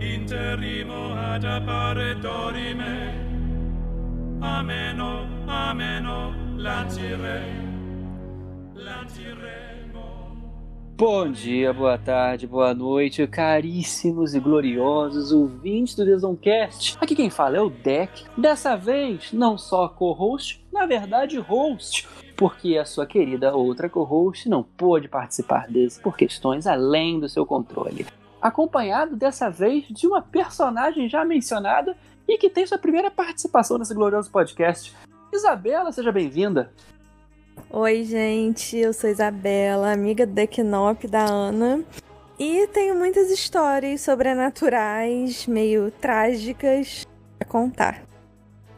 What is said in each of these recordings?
interrimo ad appare dorime, ameno, ameno. Bom dia, boa tarde, boa noite, caríssimos e gloriosos ouvintes do Desoncast. Aqui quem fala é o Deck. Dessa vez, não só co-host, na verdade, host, porque a sua querida outra co-host não pôde participar desse por questões além do seu controle. Acompanhado dessa vez de uma personagem já mencionada e que tem sua primeira participação nesse glorioso podcast. Isabela, seja bem-vinda. Oi, gente, eu sou Isabela, amiga do Equinop da Ana. E tenho muitas histórias sobrenaturais, meio trágicas, a contar.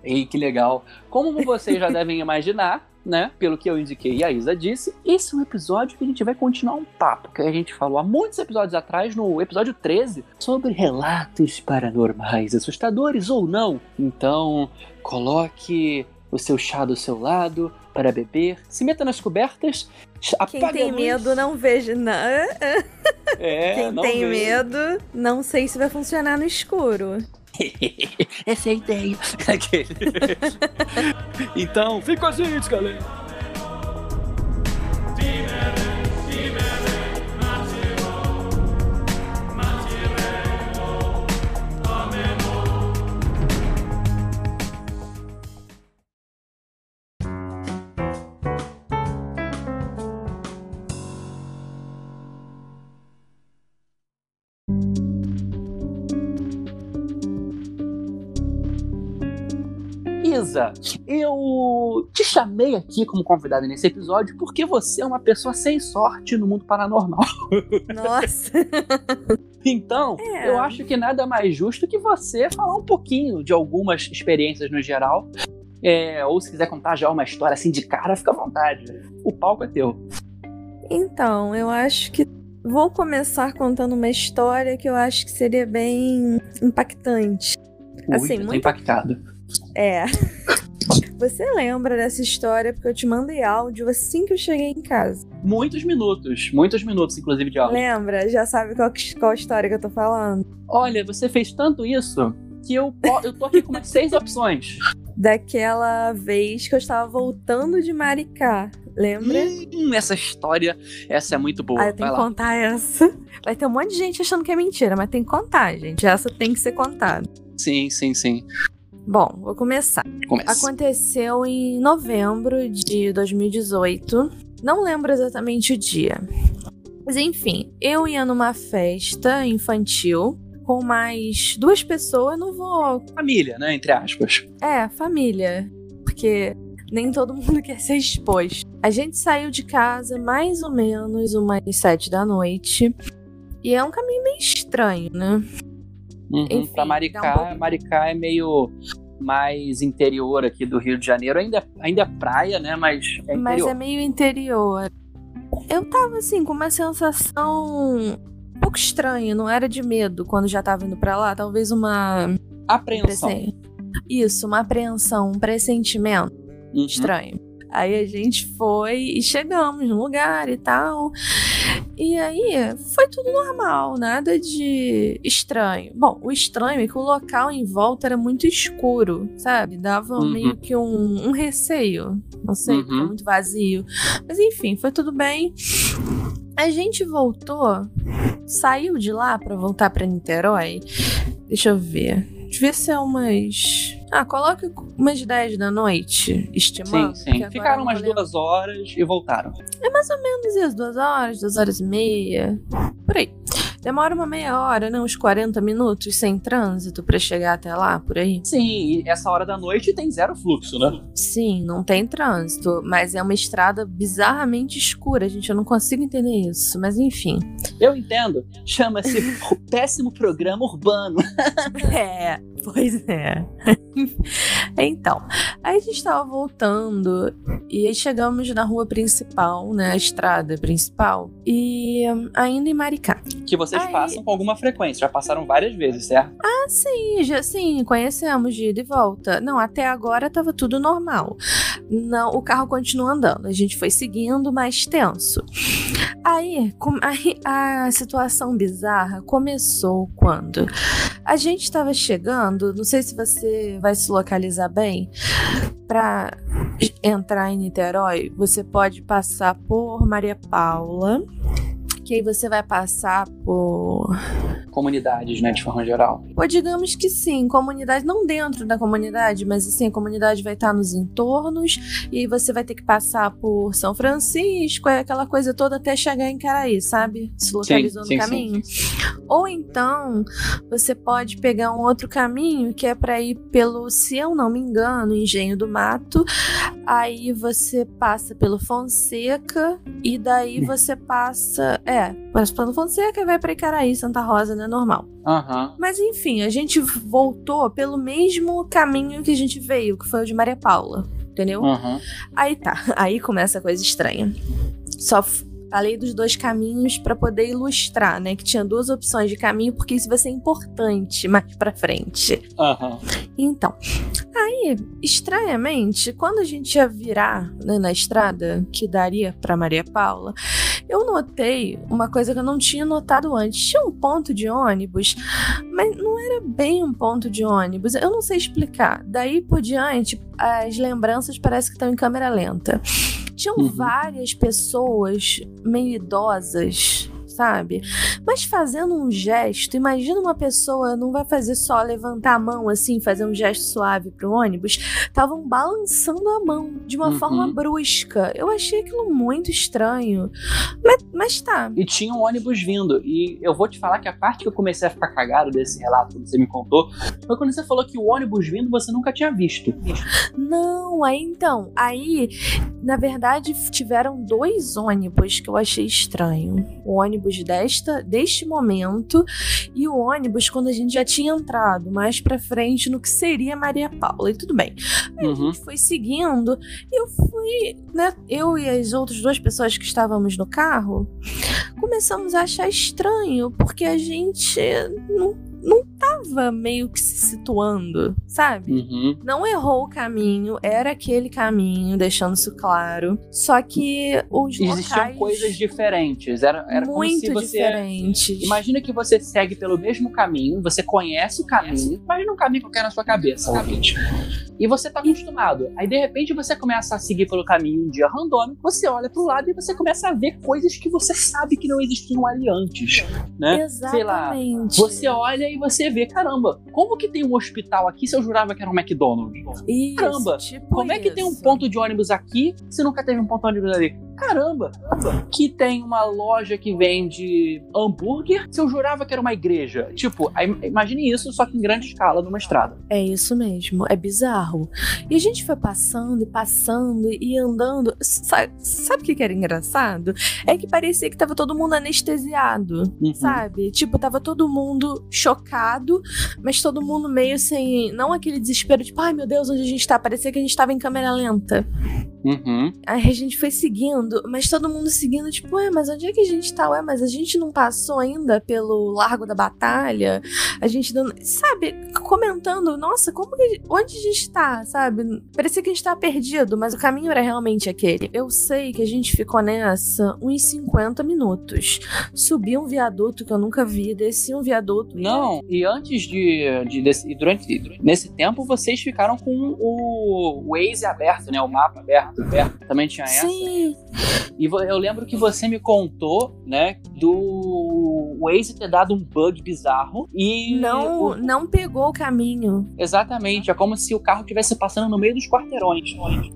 Ei, que legal! Como vocês já devem imaginar, né? Pelo que eu indiquei e a Isa disse, esse é um episódio que a gente vai continuar um papo que a gente falou há muitos episódios atrás, no episódio 13, sobre relatos paranormais, assustadores ou não. Então, coloque o seu chá do seu lado para beber, se meta nas cobertas, Quem tem medo não veja nada. É, Quem não tem veja. medo, não sei se vai funcionar no escuro. Essa é a ideia. Então, fica com a gente, galera. Isa, eu te chamei aqui como convidada nesse episódio porque você é uma pessoa sem sorte no mundo paranormal. Nossa. Então, É. eu acho que nada mais justo que você falar um pouquinho de algumas experiências no geral. É, ou se quiser contar já uma história assim de cara, fica à vontade. O palco é teu. Então, eu acho que vou começar contando uma história que eu acho que seria bem impactante. Assim, Ui, tô muito- impactado. É. Você lembra dessa história porque eu te mandei áudio assim que eu cheguei em casa. Muitos minutos, muitos minutos, inclusive, de áudio. Lembra? Já sabe qual, qual história que eu tô falando? Olha, você fez tanto isso que eu, eu tô aqui com umas seis opções. Daquela vez que eu estava voltando de Maricá. Lembra? Hum, essa história, essa é muito boa. Ah, eu tenho Vai que lá. contar essa. Vai ter um monte de gente achando que é mentira, mas tem que contar, gente. Essa tem que ser contada. Sim, sim, sim. Bom, vou começar. Começa. Aconteceu em novembro de 2018. Não lembro exatamente o dia. Mas enfim, eu ia numa festa infantil com mais duas pessoas. Não vou. Família, né? Entre aspas. É, família. Porque nem todo mundo quer ser exposto. A gente saiu de casa mais ou menos umas sete da noite. E é um caminho meio estranho, né? Uhum, Enfim, pra dá um Maricá, Maricá é meio mais interior aqui do Rio de Janeiro. Ainda, ainda é praia, né? Mas é Mas interior. é meio interior. Eu tava assim, com uma sensação um pouco estranha, não era de medo quando já tava indo pra lá, talvez uma. Apreensão. Isso, uma apreensão, um pressentimento Uhum. estranho. Aí a gente foi e chegamos no lugar e tal. E aí foi tudo normal, nada de estranho. Bom, o estranho é que o local em volta era muito escuro, sabe? Dava Uhum. meio que um, um receio. Não sei, Uhum. muito vazio. Mas enfim, foi tudo bem. A gente voltou, saiu de lá pra voltar pra Niterói. Deixa eu ver. Devia ser umas. Ah, coloca umas 10 da noite, estimando. Sim, sim. Ficaram umas duas horas e voltaram. É mais ou menos isso, duas horas, duas horas e meia. Por aí. Demora uma meia hora, né? Uns 40 minutos sem trânsito pra chegar até lá, por aí. Sim, e essa hora da noite tem zero fluxo, né? Sim, não tem trânsito, mas é uma estrada bizarramente escura, gente. Eu não consigo entender isso, mas enfim. Eu entendo. Chama-se o péssimo programa urbano. É, pois é. Então, aí a gente tava voltando e aí chegamos na rua principal, né? A estrada principal. E hum, ainda em Maricá. Que vocês Aí- passam com alguma frequência. Já passaram várias vezes, certo? Ah, sim, já sim, conhecemos de ida e volta. Não, até agora tava tudo normal. Não, o carro continua andando. A gente foi seguindo mais tenso. Aí, com- aí a situação bizarra começou quando a gente estava chegando, não sei se você vai se localizar bem, para entrar em Niterói, você pode passar por Maria Paula, que aí você vai passar por Comunidades, né, de forma geral. Ou digamos que sim, comunidade, não dentro da comunidade, mas assim, a comunidade vai estar nos entornos e aí você vai ter que passar por São Francisco, é aquela coisa toda até chegar em Caraí, sabe? Se localizou sim, no sim, caminho. Ou então, você pode pegar um outro caminho que é para ir pelo, se eu não me engano, Engenho do Mato. Aí você passa pelo Fonseca e daí você passa, é, passa pelo Fonseca vai para Icaraí, Santa Rosa, né, normal. Aham. Mas enfim, a gente voltou pelo mesmo caminho que a gente veio, que foi o de Maria Paula, entendeu? Aham. Aí tá, aí começa a coisa estranha. Só falei dos dois caminhos pra poder ilustrar, né? Que tinha duas opções de caminho, porque isso vai ser importante mais pra frente. Aham. Então, aí, estranhamente, quando a gente ia virar né, na estrada que daria pra Maria Paula, eu notei uma coisa que eu não tinha notado antes. Tinha um ponto de ônibus, mas não era bem um ponto de ônibus. Eu não sei explicar. Daí por diante, as lembranças parecem que estão em câmera lenta. Tinham Uhum. várias pessoas meio idosas. Sabe? Mas fazendo um gesto, imagina uma pessoa não vai fazer só levantar a mão assim, fazer um gesto suave pro ônibus. Estavam balançando a mão de uma Uhum. forma brusca. Eu achei aquilo muito estranho. Mas, mas tá. E tinha um ônibus vindo. E eu vou te falar que a parte que eu comecei a ficar cagado desse relato que você me contou foi quando você falou que o ônibus vindo você nunca tinha visto. Não, aí então, aí, na verdade, tiveram dois ônibus que eu achei estranho. O ônibus desta, deste momento e o ônibus quando a gente já tinha entrado mais pra frente no que seria Maria Paula. E tudo bem. Aí a Uhum. gente foi seguindo e eu fui, né? Eu e as outras duas pessoas que estávamos no carro começamos a achar estranho porque a gente não, não tava meio que se situando, sabe? Uhum. não errou o caminho, era aquele caminho, deixando isso claro. Só que os Existiam locais coisas diferentes. Era, era como muito se você. diferentes. Imagina que você segue pelo mesmo caminho, você conhece o caminho, imagina um caminho qualquer na sua cabeça, ouvinte. E você tá acostumado. Aí de repente você começa a seguir pelo caminho um dia randômico, você olha pro lado e você começa a ver coisas que você sabe que não existiam ali antes, né? Sei lá, Exatamente. Você olha e você vê, caramba, como que tem um hospital aqui se eu jurava que era um McDonald's? Isso, Caramba, tipo Como é que tem um isso. ponto de ônibus aqui se nunca teve um ponto de ônibus ali? Caramba, que tem uma loja que vende hambúrguer se eu jurava que era uma igreja. Tipo, imagine isso, só que em grande escala, numa estrada. É isso mesmo, é bizarro. E a gente foi passando e passando e andando. Sa- Sabe, o que que era engraçado? É que parecia que tava todo mundo anestesiado. Uhum. Sabe? Tipo, tava todo mundo chocado, mas todo mundo meio sem. Não aquele desespero, tipo, ai meu Deus, onde a gente tá? Parecia que a gente tava em câmera lenta. Uhum. Aí a gente foi seguindo, mas todo mundo seguindo, tipo, ué, mas onde é que a gente tá? Ué, mas a gente não passou ainda pelo Largo da Batalha? A gente não. Sabe, comentando, nossa, como que. Onde a gente tá, sabe? Parecia que a gente tava perdido, mas o caminho era realmente aquele. Eu sei que a gente ficou nessa uns 50 minutos. Subi um viaduto que eu nunca vi, desci um viaduto. Não, e antes de. de desse- e durante, nesse tempo, vocês ficaram com o Waze aberto, né? O mapa aberto. aberto. Também tinha essa. Sim, E eu lembro que você me contou, né, do Waze ter dado um bug bizarro e. não, o- não pegou o caminho. Exatamente, é como se o carro estivesse passando no meio dos quarteirões.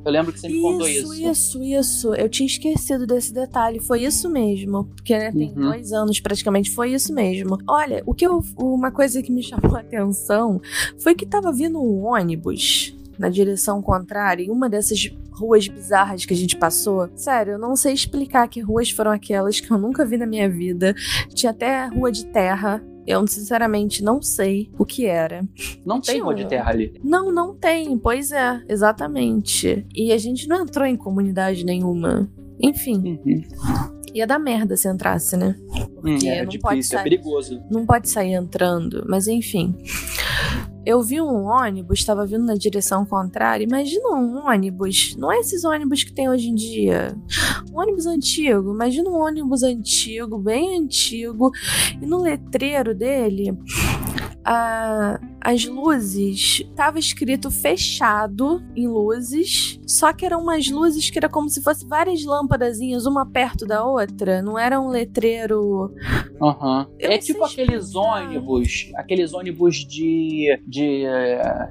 Eu lembro que você me contou isso. Isso, isso. Eu tinha esquecido desse detalhe. Foi isso mesmo. Porque, né, tem Uhum. dois anos praticamente. Foi isso mesmo. Olha, o que eu, uma coisa que me chamou a atenção foi que tava vindo um ônibus na direção contrária em uma dessas ruas bizarras que a gente passou. Sério, eu não sei explicar que ruas foram aquelas que eu nunca vi na minha vida. Tinha até rua de terra. Eu, sinceramente, não sei o que era. Não tem rua de terra ali. Não, não tem. Pois é, exatamente. E a gente não entrou em comunidade nenhuma. Enfim, Uhum. ia dar merda se entrasse, né? Hum, Porque é não pode difícil, é sair. perigoso. Não pode sair entrando, mas enfim. Eu vi um ônibus, estava vindo na direção contrária. Imagina um ônibus, não é esses ônibus que tem hoje em dia. Um ônibus antigo, imagina um ônibus antigo, bem antigo, e no letreiro dele a, as luzes tava escrito fechado em luzes, só que eram umas luzes que era como se fosse várias lâmpadazinhas, uma perto da outra, não era um letreiro. Uhum. É tipo aqueles explicar. ônibus, aqueles ônibus de, de, eh,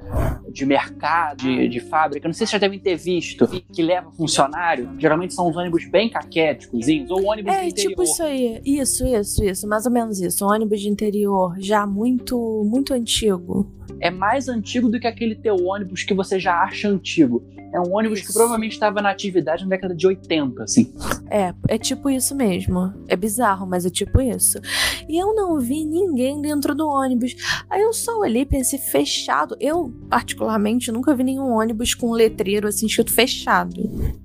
de mercado, de, de fábrica, não sei se vocês já devem ter visto, que leva funcionário. Geralmente são uns ônibus bem caquéticos, ou ônibus É, de interior. tipo isso aí. Isso, isso, isso. Mais ou menos isso. Um ônibus de interior já muito, muito antigo. É mais antigo do que aquele teu ônibus que você já acha antigo. É um ônibus que provavelmente estava na atividade na década de 80, assim. É, é tipo isso mesmo. É bizarro, mas é tipo isso. E eu não vi ninguém dentro do ônibus. Aí eu só olhei pensei, fechado. Eu, particularmente, nunca vi nenhum ônibus com um letreiro assim escrito fechado.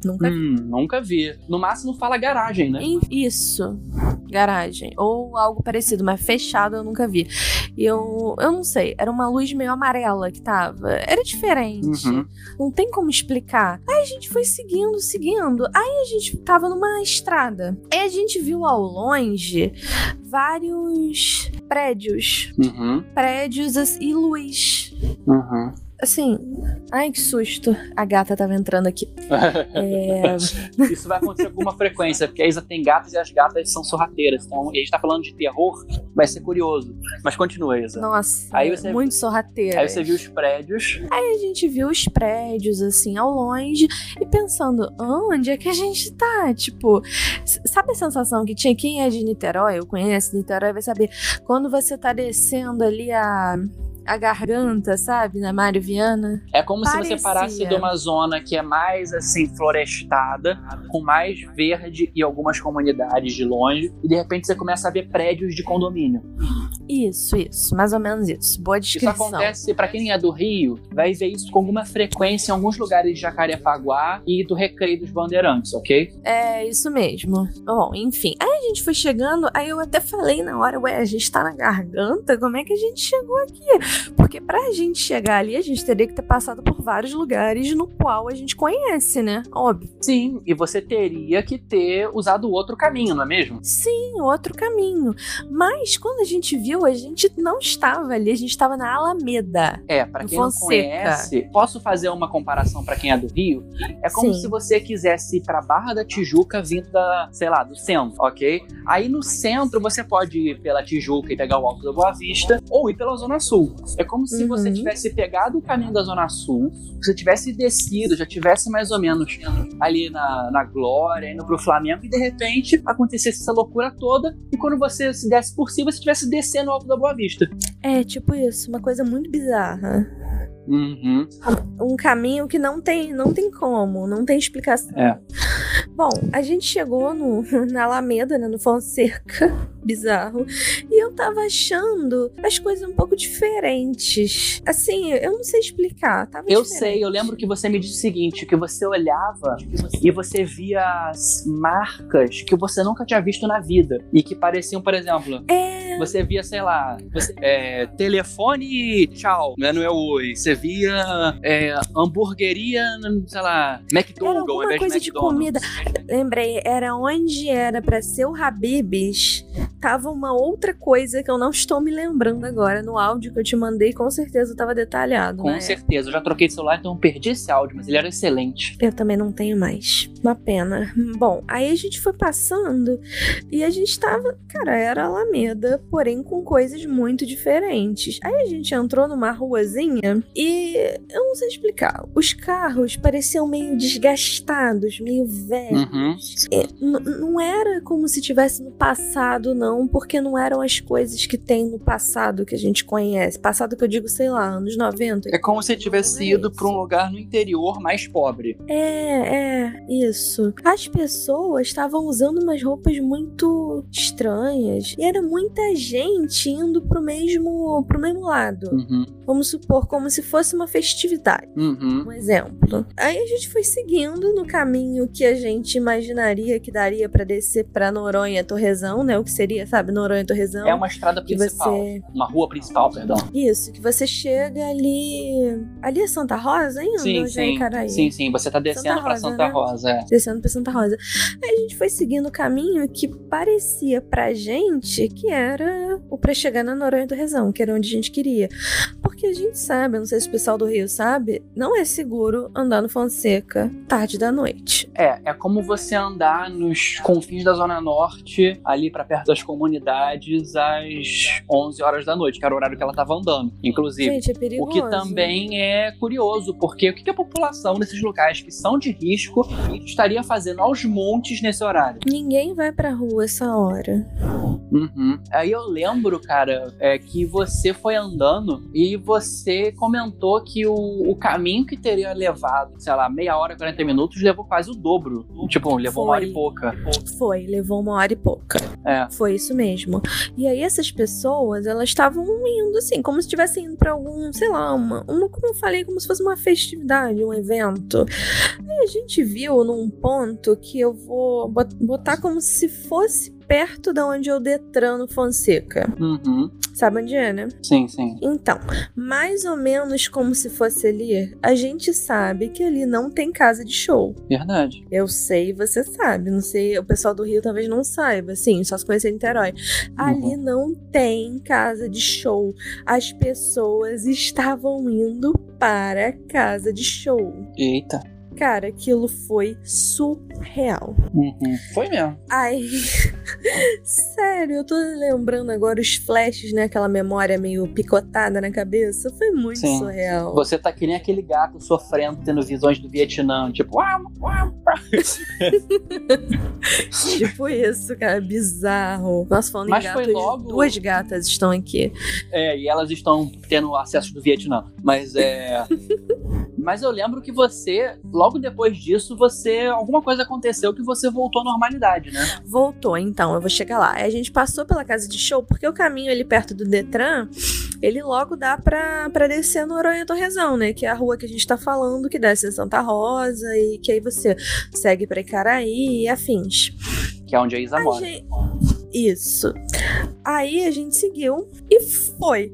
Nunca vi. Hum, nunca vi. No máximo fala garagem, né? Isso. Garagem. Ou algo parecido, mas fechado eu nunca vi. E eu, eu não sei. Era uma luz meio amarela que tava. Era diferente. Uhum. Não tem como explicar. Aí a gente foi seguindo, seguindo. Aí a gente tava numa estrada. Aí a gente viu ao longe vários prédios. Uhum. Prédios e luz. Uhum. Assim, ai que susto. A gata tava entrando aqui. É, Isso vai acontecer com alguma frequência, porque a Isa tem gatas e as gatas são sorrateiras. Então, e a gente tá falando de terror, vai ser curioso. Mas continua, Isa. nossa, Aí você- muito sorrateira. Aí você viu os prédios. Aí a gente viu os prédios, assim, ao longe, e pensando, onde é que a gente tá? Tipo, sabe a sensação que tinha? Quem é de Niterói, eu conheço Niterói, vai saber. Quando você tá descendo ali a, a garganta, sabe? Na Mário Viana. É como se Parecia. você parasse de uma zona que é mais assim florestada, com mais verde e algumas comunidades de longe, e de repente você começa a ver prédios de condomínio. Isso, isso. Mais ou menos isso. Boa Isso descrição. acontece pra quem é do Rio, vai ver isso com alguma frequência em alguns lugares de Jacarepaguá e do Recreio dos Bandeirantes, ok? É isso mesmo. Bom, enfim. Aí a gente foi chegando, aí eu até falei na hora, ué, a gente tá na garganta, como é que a gente chegou aqui? Porque pra gente chegar ali, a gente teria que ter passado por vários lugares no qual a gente conhece, né? Óbvio. Sim, e você teria que ter usado outro caminho, não é mesmo? Sim, outro caminho. Mas quando a gente viu, a gente não estava ali, a gente estava na Alameda. É, pra No quem não Fonseca. conhece, posso fazer uma comparação pra quem é do Rio? É como Sim. se você quisesse ir pra Barra da Tijuca vindo da, sei lá, do centro, ok? Aí no centro você pode ir pela Tijuca e pegar o Alto da Boa Vista, ou ir pela Zona Sul. É como se Uhum. você tivesse pegado o caminho da Zona Sul, você tivesse descido, já tivesse mais ou menos ali na, na Glória, indo pro Flamengo, e de repente acontecesse essa loucura toda, e quando você se desse por si, você estivesse descendo o Alto da Boa Vista. É, tipo isso, uma coisa muito bizarra. Uhum. um caminho que não tem, não tem como, não tem explicação. É. Bom, a gente chegou no, na Alameda, né, no Fonseca, bizarro, e eu tava achando as coisas um pouco diferentes. Assim, eu não sei explicar, tava Eu diferente. sei, eu lembro que você me disse o seguinte, que você olhava e você via as marcas que você nunca tinha visto na vida e que pareciam, por exemplo, É, você via, sei lá, você- é, telefone tchau, né, não é oi. Você via é, hamburgueria, sei lá, McDonald's ao invés coisa de de comida. Lembrei, era onde era pra ser o Habib's, tava uma outra coisa que eu não estou me lembrando agora no áudio que eu te mandei, com certeza tava detalhado. Com né? certeza, eu já troquei de celular, então eu perdi esse áudio, mas ele era excelente. Eu também não tenho mais. Uma pena. Bom, aí a gente foi passando e a gente tava. Cara, era Alameda, porém com coisas muito diferentes. Aí a gente entrou numa ruazinha e eu não sei explicar. Os carros pareciam meio desgastados, meio velhos. Uhum. É, não era como se tivesse no passado, não, porque não eram as coisas que tem no passado que a gente conhece. Passado que eu digo, sei lá, anos 90. É como se tivesse ido para um lugar no interior mais pobre. É, é, isso. isso, as pessoas estavam usando umas roupas muito estranhas e era muita gente indo pro mesmo, pro mesmo lado. Uhum. Vamos supor, como se fosse uma festividade. Uhum. Um exemplo. Aí a gente foi seguindo no caminho que a gente imaginaria que daria pra descer pra Noronha Torrezão, né? O que seria, sabe, Noronha Torrezão. É uma estrada principal. você Uma rua principal, perdão. Isso, que você chega ali. Ali é Santa Rosa ainda? Sim, é sim. Icaraí? Sim, sim. Você tá descendo Santa pra Rosa, Santa né? Rosa, é. Descendo pra Santa Rosa. Aí a gente foi seguindo o caminho que parecia pra gente que era o pra chegar na Noronha do Rezão, que era onde a gente queria. Porque a gente sabe, eu não sei se o pessoal do Rio sabe, não é seguro andar no Fonseca tarde da noite. É, é como você andar nos confins da Zona Norte, ali pra perto das comunidades, às 11 horas da noite, que era o horário que ela tava andando, inclusive. Gente, é O perigoso. que também é curioso, porque o que que a população nesses locais que são de risco estaria fazendo aos montes nesse horário? Ninguém vai pra rua essa hora. Uhum. Aí eu lembro, cara, é, que você foi andando e você comentou que o, o caminho que teria levado, sei lá, meia hora, 40 minutos, levou quase o dobro. Tipo, levou uma hora e Foi. pouca. Foi, levou uma hora e pouca. É. Foi isso mesmo. E aí essas pessoas, elas estavam indo assim, como se estivessem indo pra algum, sei lá, uma, uma, como eu falei, como se fosse uma festividade, um evento. Aí a gente viu num ponto que eu vou bot- botar como se fosse perto da onde é o Detran no Fonseca. Uhum. Sabe onde é, né? Sim, sim. Então, mais ou menos como se fosse ali, a gente sabe que ali não tem casa de show. Verdade. Eu sei, você sabe. Não sei, o pessoal do Rio talvez não saiba, assim, só se conhecer Niterói. Ali não tem casa de show. As pessoas estavam indo para casa de show. Eita. Cara, aquilo foi surreal. Uhum. Foi mesmo. Ai, sério, eu tô lembrando agora os flashes, né? Aquela memória meio picotada na cabeça. Foi muito Sim. surreal. Você tá que nem aquele gato sofrendo, tendo visões do Vietnã. Tipo. Tipo isso, cara, bizarro. Nossa, falando Mas em gatos, logo- duas gatas estão aqui. É, e elas estão tendo acesso do Vietnã. Mas é. Mas eu lembro que você, logo depois disso, você. Alguma coisa aconteceu que você voltou à normalidade, né? Voltou, então, eu vou chegar lá. A gente passou pela casa de show, porque o caminho ali perto do Detran, ele logo dá pra, pra descer no Aranha Torrezão, né? Que é a rua que a gente tá falando, que desce em Santa Rosa, e que aí você segue pra Icaraí e afins. Que é onde a Isa A mora. gente- Isso. Aí a gente seguiu e foi.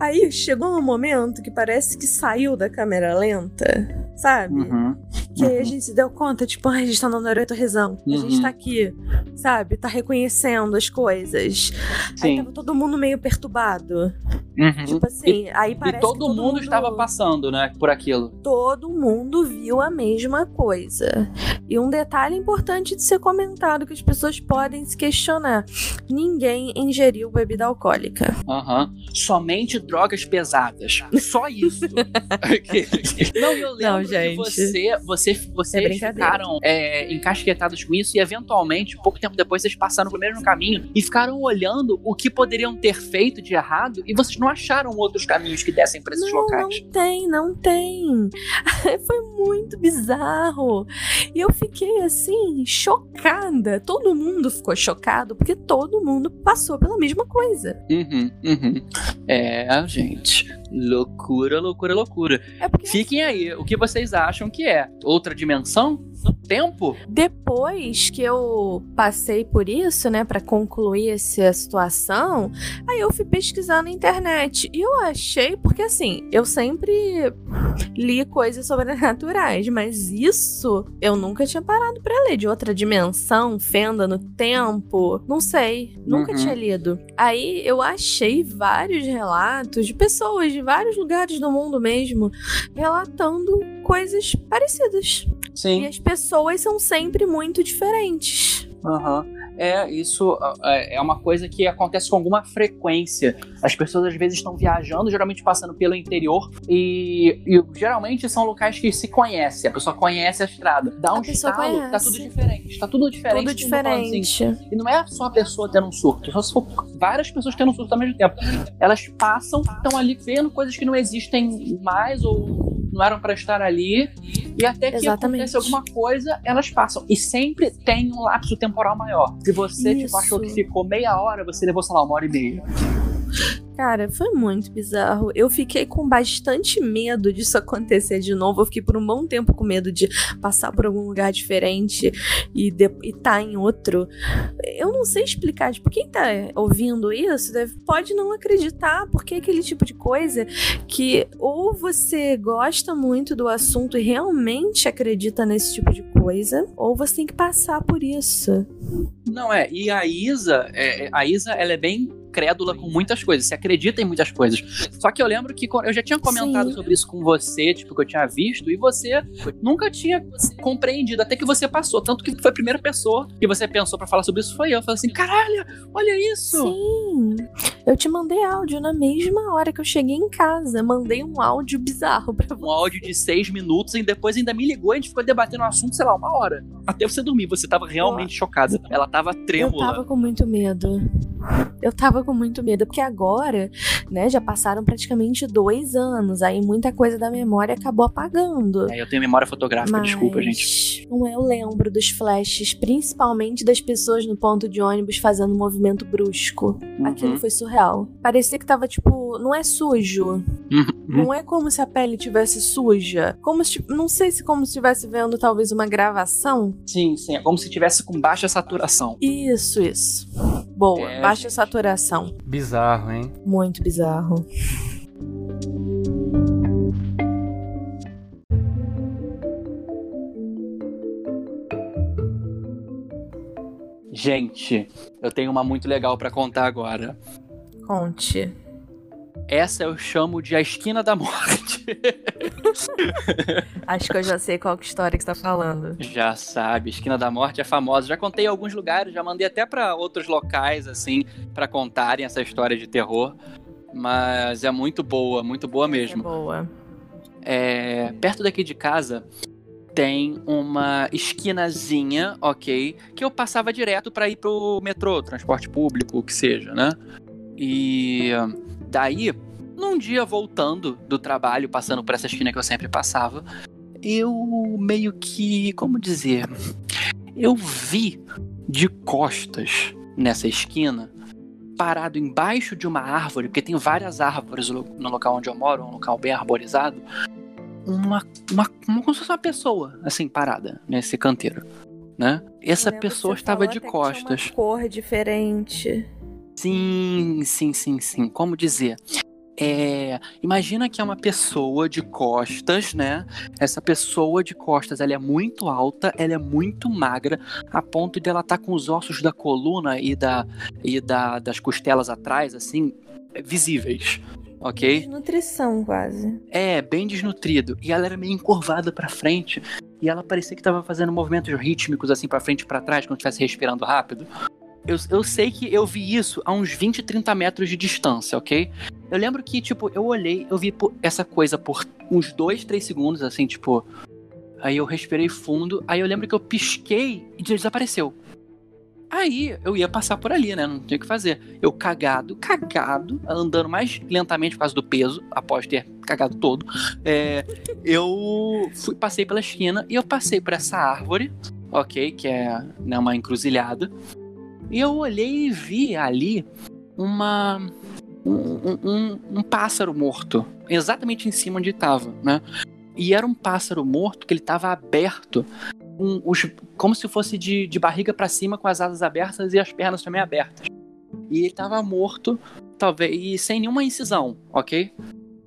Aí chegou um momento que parece que saiu da câmera lenta, sabe? Uhum. Que aí a Uhum. gente se deu conta, tipo, ai, a gente tá no Naruto Torrezão. A gente Uhum. tá aqui, sabe? Tá reconhecendo as coisas. Aí Sim. tava todo mundo meio perturbado. Uhum. Tipo assim, aí E parece todo, que mundo, estava passando, né? Por aquilo. Todo mundo viu a mesma coisa. E um detalhe importante de ser comentado que as pessoas podem se questionar: ninguém ingeriu bebida alcoólica. Aham. Somente drogas pesadas. Só isso. não, eu lembro Não, gente. você, você, É vocês brincadeira. ficaram é, encasquetados com isso e eventualmente, pouco tempo depois, vocês passaram pelo mesmo caminho e ficaram olhando o que poderiam ter feito de errado e vocês não acharam outros caminhos que dessem para esses Não, locais. não tem, não tem. Foi muito bizarro. E eu fiquei assim, chocada. Todo mundo ficou chocado porque todo mundo passou pela mesma coisa. Uhum, uhum. É, gente. Loucura, loucura, loucura. É porque Fiquem aí, o que vocês acham que é? Outra dimensão? Tempo? depois que eu passei por isso, né, Pra concluir essa situação, aí eu fui pesquisar na internet e eu achei, porque assim, eu sempre li coisas sobrenaturais, mas isso eu nunca tinha parado pra ler de outra dimensão, fenda no tempo, não sei, nunca Uhum. tinha lido. Aí eu achei vários relatos de pessoas de vários lugares do mundo mesmo relatando coisas parecidas. E Sim. as pessoas são sempre muito diferentes. Aham. É, isso é é uma coisa que acontece com alguma frequência. As pessoas às vezes estão viajando, geralmente passando pelo interior, e, e geralmente são locais que se conhecem. A pessoa conhece a estrada. Dá um estalo, tá conhece. tudo diferente. Tá tudo diferente. Tudo falando assim, diferente. E não é só a pessoa tendo um surto, só se for várias pessoas tendo um surto ao mesmo tempo. Elas passam, estão ali vendo coisas que não existem mais ou não eram pra estar ali E até que Exatamente. acontece alguma coisa, elas passam. E sempre tem um lapso temporal maior. Se você tipo, achou que ficou meia hora, você levou, sei lá, uma hora e meia. Cara, foi muito bizarro. Eu fiquei com bastante medo disso acontecer de novo. Eu fiquei por um bom tempo com medo de passar por algum lugar diferente e, de, e tá em outro. Eu não sei explicar. Tipo, quem tá ouvindo isso deve, pode não acreditar, porque é aquele tipo de coisa que ou você gosta muito do assunto e realmente acredita nesse tipo de coisa, ou você tem que passar por isso. Não é, e a Isa, é, a Isa, ela é bem crédula com muitas coisas, se acredita em muitas coisas. Só que eu lembro que eu já tinha comentado Sim. sobre isso com você, tipo, que eu tinha visto, e você nunca tinha compreendido, até que você passou. Tanto que foi a primeira pessoa que você pensou pra falar sobre isso foi eu. Eu falei assim, caralho, olha isso! Sim. Eu te mandei áudio na mesma hora que eu cheguei em casa. Mandei um áudio bizarro pra você. Um áudio de seis minutos e depois ainda me ligou e a gente ficou debatendo o assunto, sei lá, uma hora. Até você dormir, você tava realmente chocada. Ela tava Eu trêmula. tava com muito medo. Eu tava com muito medo, porque agora, né, já passaram praticamente dois anos. Aí muita coisa da memória acabou apagando. É, eu tenho memória fotográfica, desculpa, gente. Não é, eu lembro dos flashes, principalmente das pessoas no ponto de ônibus fazendo um movimento brusco. Aquilo Uhum. foi surreal. Parecia que tava, tipo, não é sujo. Uhum. Não é como se a pele tivesse suja. Como se, não sei se como se estivesse vendo talvez uma gravação. Sim, sim. É como se tivesse com baixa saturação. Isso, isso. Boa, É, baixa gente. saturação. Bizarro, hein? Muito bizarro. Gente, eu tenho uma muito legal pra contar agora. Conte. Essa eu chamo de a esquina da morte. Acho que eu já sei qual que história que você tá falando. já sabe, esquina da morte é famosa. Já contei em alguns lugares, já mandei até pra outros locais assim pra contarem essa história de terror. Mas é muito boa, muito boa É mesmo. boa. É, perto daqui de casa tem uma esquinazinha, ok, que eu passava direto pra ir pro metrô, transporte público, o que seja, né? E daí, num dia voltando do trabalho, passando por essa esquina que eu sempre passava, eu meio que, como dizer, eu vi de costas nessa esquina, parado embaixo de uma árvore, porque tem várias árvores no local onde eu moro, um local bem arborizado, uma, uma, uma como se fosse uma pessoa, assim, parada nesse canteiro, né? Essa pessoa estava de costas. Uma cor diferente. Sim, sim, sim, sim. Como dizer? É, imagina que é uma pessoa de costas, né? Essa pessoa de costas, ela é muito alta, ela é muito magra, a ponto de ela estar com os ossos da coluna e, da, e da, das costelas atrás, assim, visíveis, ok? Desnutrição, quase. É, bem desnutrido. E ela era meio encurvada pra frente. E ela parecia que tava fazendo movimentos rítmicos assim pra frente e pra trás, quando estivesse respirando rápido. Eu, eu sei que eu vi isso a uns 20, 30 metros de distância, ok? Eu lembro que, tipo, eu olhei, eu vi essa coisa por uns 2, 3 segundos, assim, tipo. Aí eu respirei fundo, aí eu lembro que eu pisquei e desapareceu. Aí eu ia passar por ali, né? Não tinha o que fazer. Eu cagado, cagado, andando mais lentamente por causa do peso, após ter cagado todo. É, eu fui, passei pela esquina e eu passei por essa árvore, ok? Que é né, uma encruzilhada. E eu olhei e vi ali uma. Um, um- um- um pássaro morto. Exatamente em cima onde estava, né? E era um pássaro morto que ele estava aberto. Com os, como se fosse de, de barriga para cima, com as asas abertas e as pernas também abertas. E ele estava morto, talvez, e sem nenhuma incisão, ok?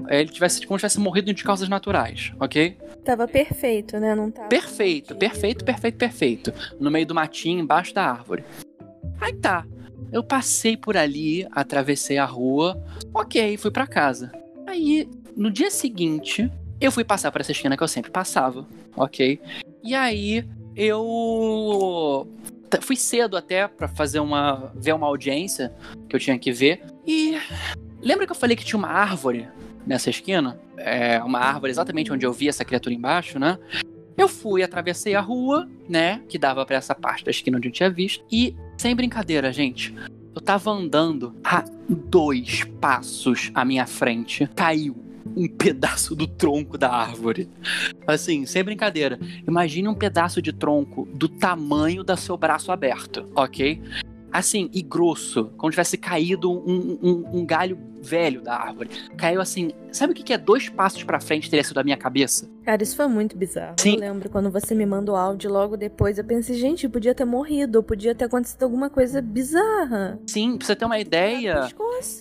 Ele tivesse como se tivesse morrido de causas naturais, ok? Tava perfeito, né? Não tava. Perfeito, perfeito, perfeito, perfeito. No meio do matinho, embaixo da árvore. Aí tá. Eu passei por ali, atravessei a rua, ok, fui pra casa. Aí, no dia seguinte, eu fui passar por essa esquina que eu sempre passava, ok? E aí, eu fui cedo até pra fazer uma ver uma audiência que eu tinha que ver. E lembra que eu falei que tinha uma árvore nessa esquina? É, uma árvore exatamente onde eu vi essa criatura embaixo, né? Eu fui, atravessei a rua, né? Que dava pra essa parte da esquina onde eu tinha visto. E, sem brincadeira, gente, eu tava andando a dois passos à minha frente. Caiu. um pedaço do tronco da árvore. Assim, sem brincadeira. Imagine um pedaço de tronco do tamanho da seu braço aberto, ok? Assim, e grosso, como tivesse caído um, um, um galho velho da árvore. Caiu assim. Sabe o que é dois passos pra frente teria sido da minha cabeça? Cara, isso foi muito bizarro. Sim. Eu lembro quando você me mandou áudio logo depois, eu pensei, gente, podia ter morrido, podia ter acontecido alguma coisa bizarra. Sim, pra você ter uma ideia.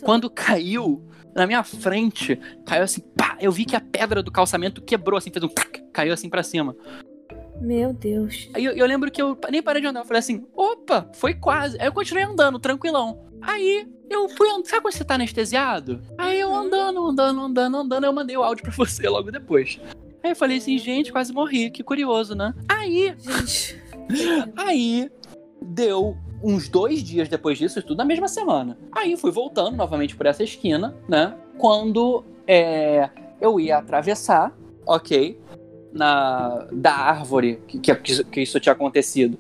Quando caiu na minha frente, caiu assim, pá, eu vi que a pedra do calçamento quebrou assim, fez um tac, caiu assim pra cima. Meu Deus. Aí eu, eu lembro que eu nem parei de andar, eu falei assim, opa, foi quase. Aí eu continuei andando, tranquilão. Aí eu fui andando, sabe quando você tá anestesiado? Aí eu andando, andando, andando, andando, eu mandei o áudio pra você logo depois. Aí eu falei assim, gente, quase morri, que curioso, né? Aí, Gente. aí, deu uns dois dias depois disso, tudo na mesma semana. Aí fui voltando novamente por essa esquina, né? Quando é, eu ia atravessar, ok, na, da árvore que, que, que isso tinha acontecido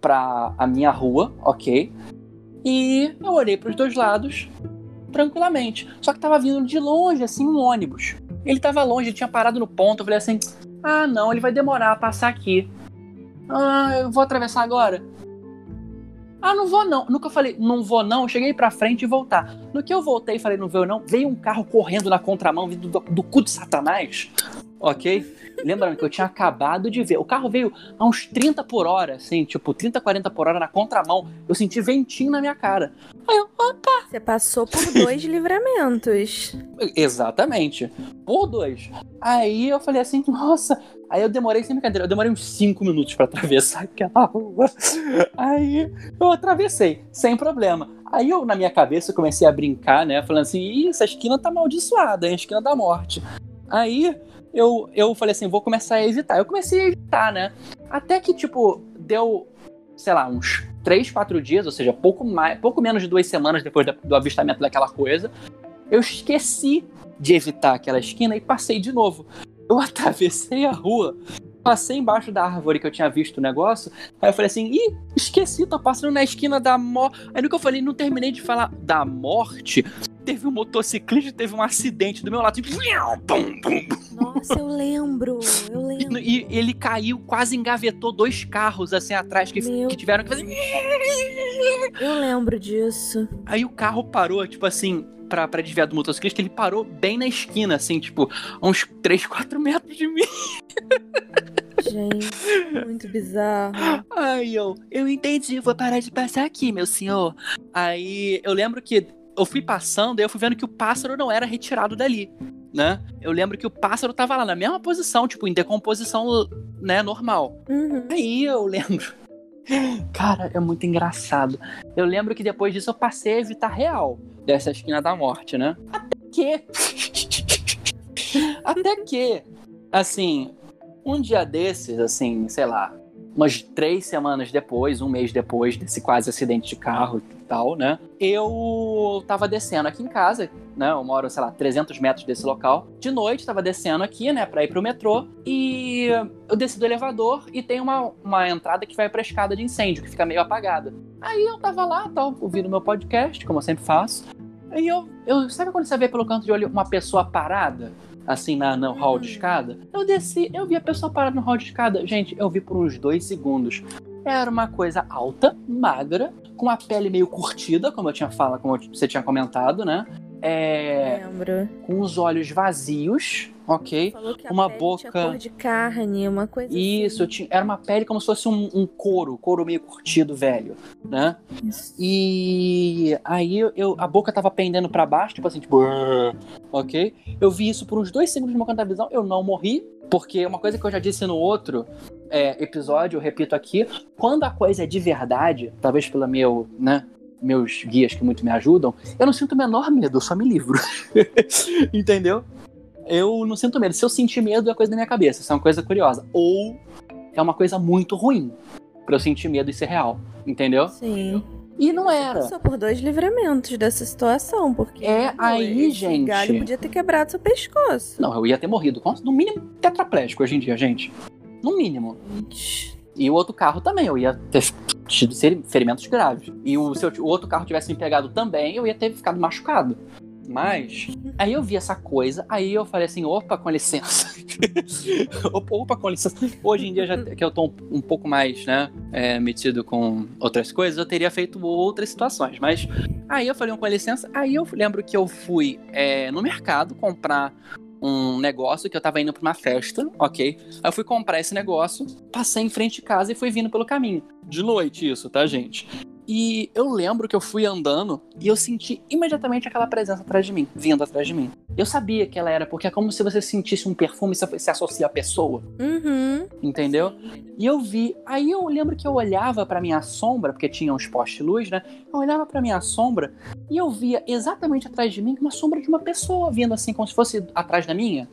pra a minha rua, ok. E eu olhei pros dois lados tranquilamente. Só que tava vindo de longe, assim, um ônibus. Ele tava longe, ele tinha parado no ponto. Eu falei assim: ah, não, ele vai demorar a passar aqui. Ah, eu vou atravessar agora. Ah, não vou não. Nunca falei, não vou não. Cheguei pra frente e voltar. No que eu voltei e falei, não vou não, veio um carro correndo na contramão, vindo do, do cu de Satanás. Ok? Lembrando que eu tinha acabado de ver. O carro veio a uns 30 por hora, assim, tipo, 30, 40 por hora na contramão. Eu senti ventinho na minha cara. Aí eu, opa! Você passou por dois livramentos. Exatamente. Por dois. Aí eu falei assim, nossa. Aí eu demorei, sem brincadeira, eu demorei uns 5 minutos pra atravessar aquela rua. Aí eu atravessei, sem problema. Aí eu, na minha cabeça, comecei a brincar, né? Falando assim, Ih, essa esquina tá amaldiçoada, é a esquina da morte. Aí eu, eu falei assim, vou começar a evitar. Eu comecei a evitar, né? Até que, tipo, deu, sei lá, uns 3, 4 dias, ou seja, pouco, mais, pouco menos de duas semanas depois do avistamento daquela coisa, eu esqueci de evitar aquela esquina e passei de novo. Eu atravessei a rua, passei embaixo da árvore que eu tinha visto o negócio, aí eu falei assim, ih, esqueci, tô passando na esquina da morte. Aí no que eu falei, não terminei de falar da morte, teve um motociclista, teve um acidente do meu lado, tipo, bum, bum, bum. Nossa, eu lembro. Eu lembro. E ele caiu, quase engavetou dois carros assim atrás que, Meu que tiveram que fazer. Eu lembro disso. Aí o carro parou, tipo assim, pra, pra desviar do motociclista, ele parou bem na esquina, assim, tipo, a uns 3, 4 metros de mim. Gente, muito bizarro. Aí eu, eu entendi, vou parar de passar aqui, meu senhor. Aí eu lembro que eu fui passando e eu fui vendo que o pássaro não era retirado dali, né? Eu lembro que o pássaro tava lá na mesma posição, tipo, em decomposição, né, normal. Uhum. Aí eu lembro. Cara, é muito engraçado. Eu lembro que depois disso eu passei a evitar real dessa esquina da morte, né? Até que. Até que. Assim, um dia desses, assim, sei lá, umas três semanas depois, um mês depois desse quase acidente de carro e tal, né? Eu tava descendo aqui em casa, né? Eu moro, sei lá, 300 metros desse local. De noite, tava descendo aqui, né, pra ir pro metrô. E eu desci do elevador e tem uma, uma entrada que vai pra escada de incêndio, que fica meio apagada. Aí eu tava lá, tal, ouvindo meu podcast, como eu sempre faço. Aí eu, eu sabe quando você vê pelo canto de olho uma pessoa parada? Assim, na, no hall de Hum. escada? Eu desci, eu vi a pessoa parada no hall de escada. Gente, eu vi por uns dois segundos. Era uma coisa alta, magra, com a pele meio curtida, como eu tinha falado, como você tinha comentado, né? É, Lembro. com os olhos vazios, ok? Uma pele boca- de carne, uma coisa Isso, assim. tinha- era uma pele como se fosse um, um couro, couro meio curtido, velho, né? Isso. E aí eu, eu- a boca tava pendendo pra baixo, tipo assim, tipo, "Brrr", ok? Eu vi isso por uns dois segundos no meu canto da visão, eu não morri, porque uma coisa que eu já disse no outro é, episódio, eu repito aqui, quando a coisa é de verdade, talvez pelo meu, né, meus guias que muito me ajudam, eu não sinto o menor medo, eu só me livro. Entendeu? Eu não sinto medo. Se eu sentir medo, é coisa da minha cabeça. Isso é uma coisa curiosa. Ou é uma coisa muito ruim pra eu sentir medo e ser real. Entendeu? Sim. E não era. Passou por dois livramentos dessa situação, porque. É pô, aí, gente. galho podia ter quebrado seu pescoço. Não, eu ia ter morrido. No mínimo, tetraplégico hoje em dia, gente. No mínimo. Gente. E o outro carro também, eu ia ter tido feri- ferimentos graves. E o, se o outro carro tivesse me pegado também, eu ia ter ficado machucado. Mas, aí eu vi essa coisa, aí eu falei assim, opa, com licença. opa, opa, com licença. Hoje em dia, já que eu tô um, um pouco mais, né, é, metido com outras coisas, eu teria feito outras situações. Mas aí eu falei, com licença, aí eu lembro que eu fui é, no mercado comprar um negócio que eu tava indo pra uma festa, ok? Aí eu fui comprar esse negócio, passei em frente de casa e fui vindo pelo caminho. De noite isso, tá, gente? E eu lembro que eu fui andando e eu senti imediatamente aquela presença atrás de mim, vindo atrás de mim. Eu sabia que ela era, porque é como se você sentisse um perfume e se associa à pessoa. Uhum. Entendeu? E eu vi. Aí eu lembro que eu olhava pra minha sombra, porque tinha uns postes de luz, né? Eu olhava pra minha sombra e eu via exatamente atrás de mim uma sombra de uma pessoa vindo assim, como se fosse atrás da minha,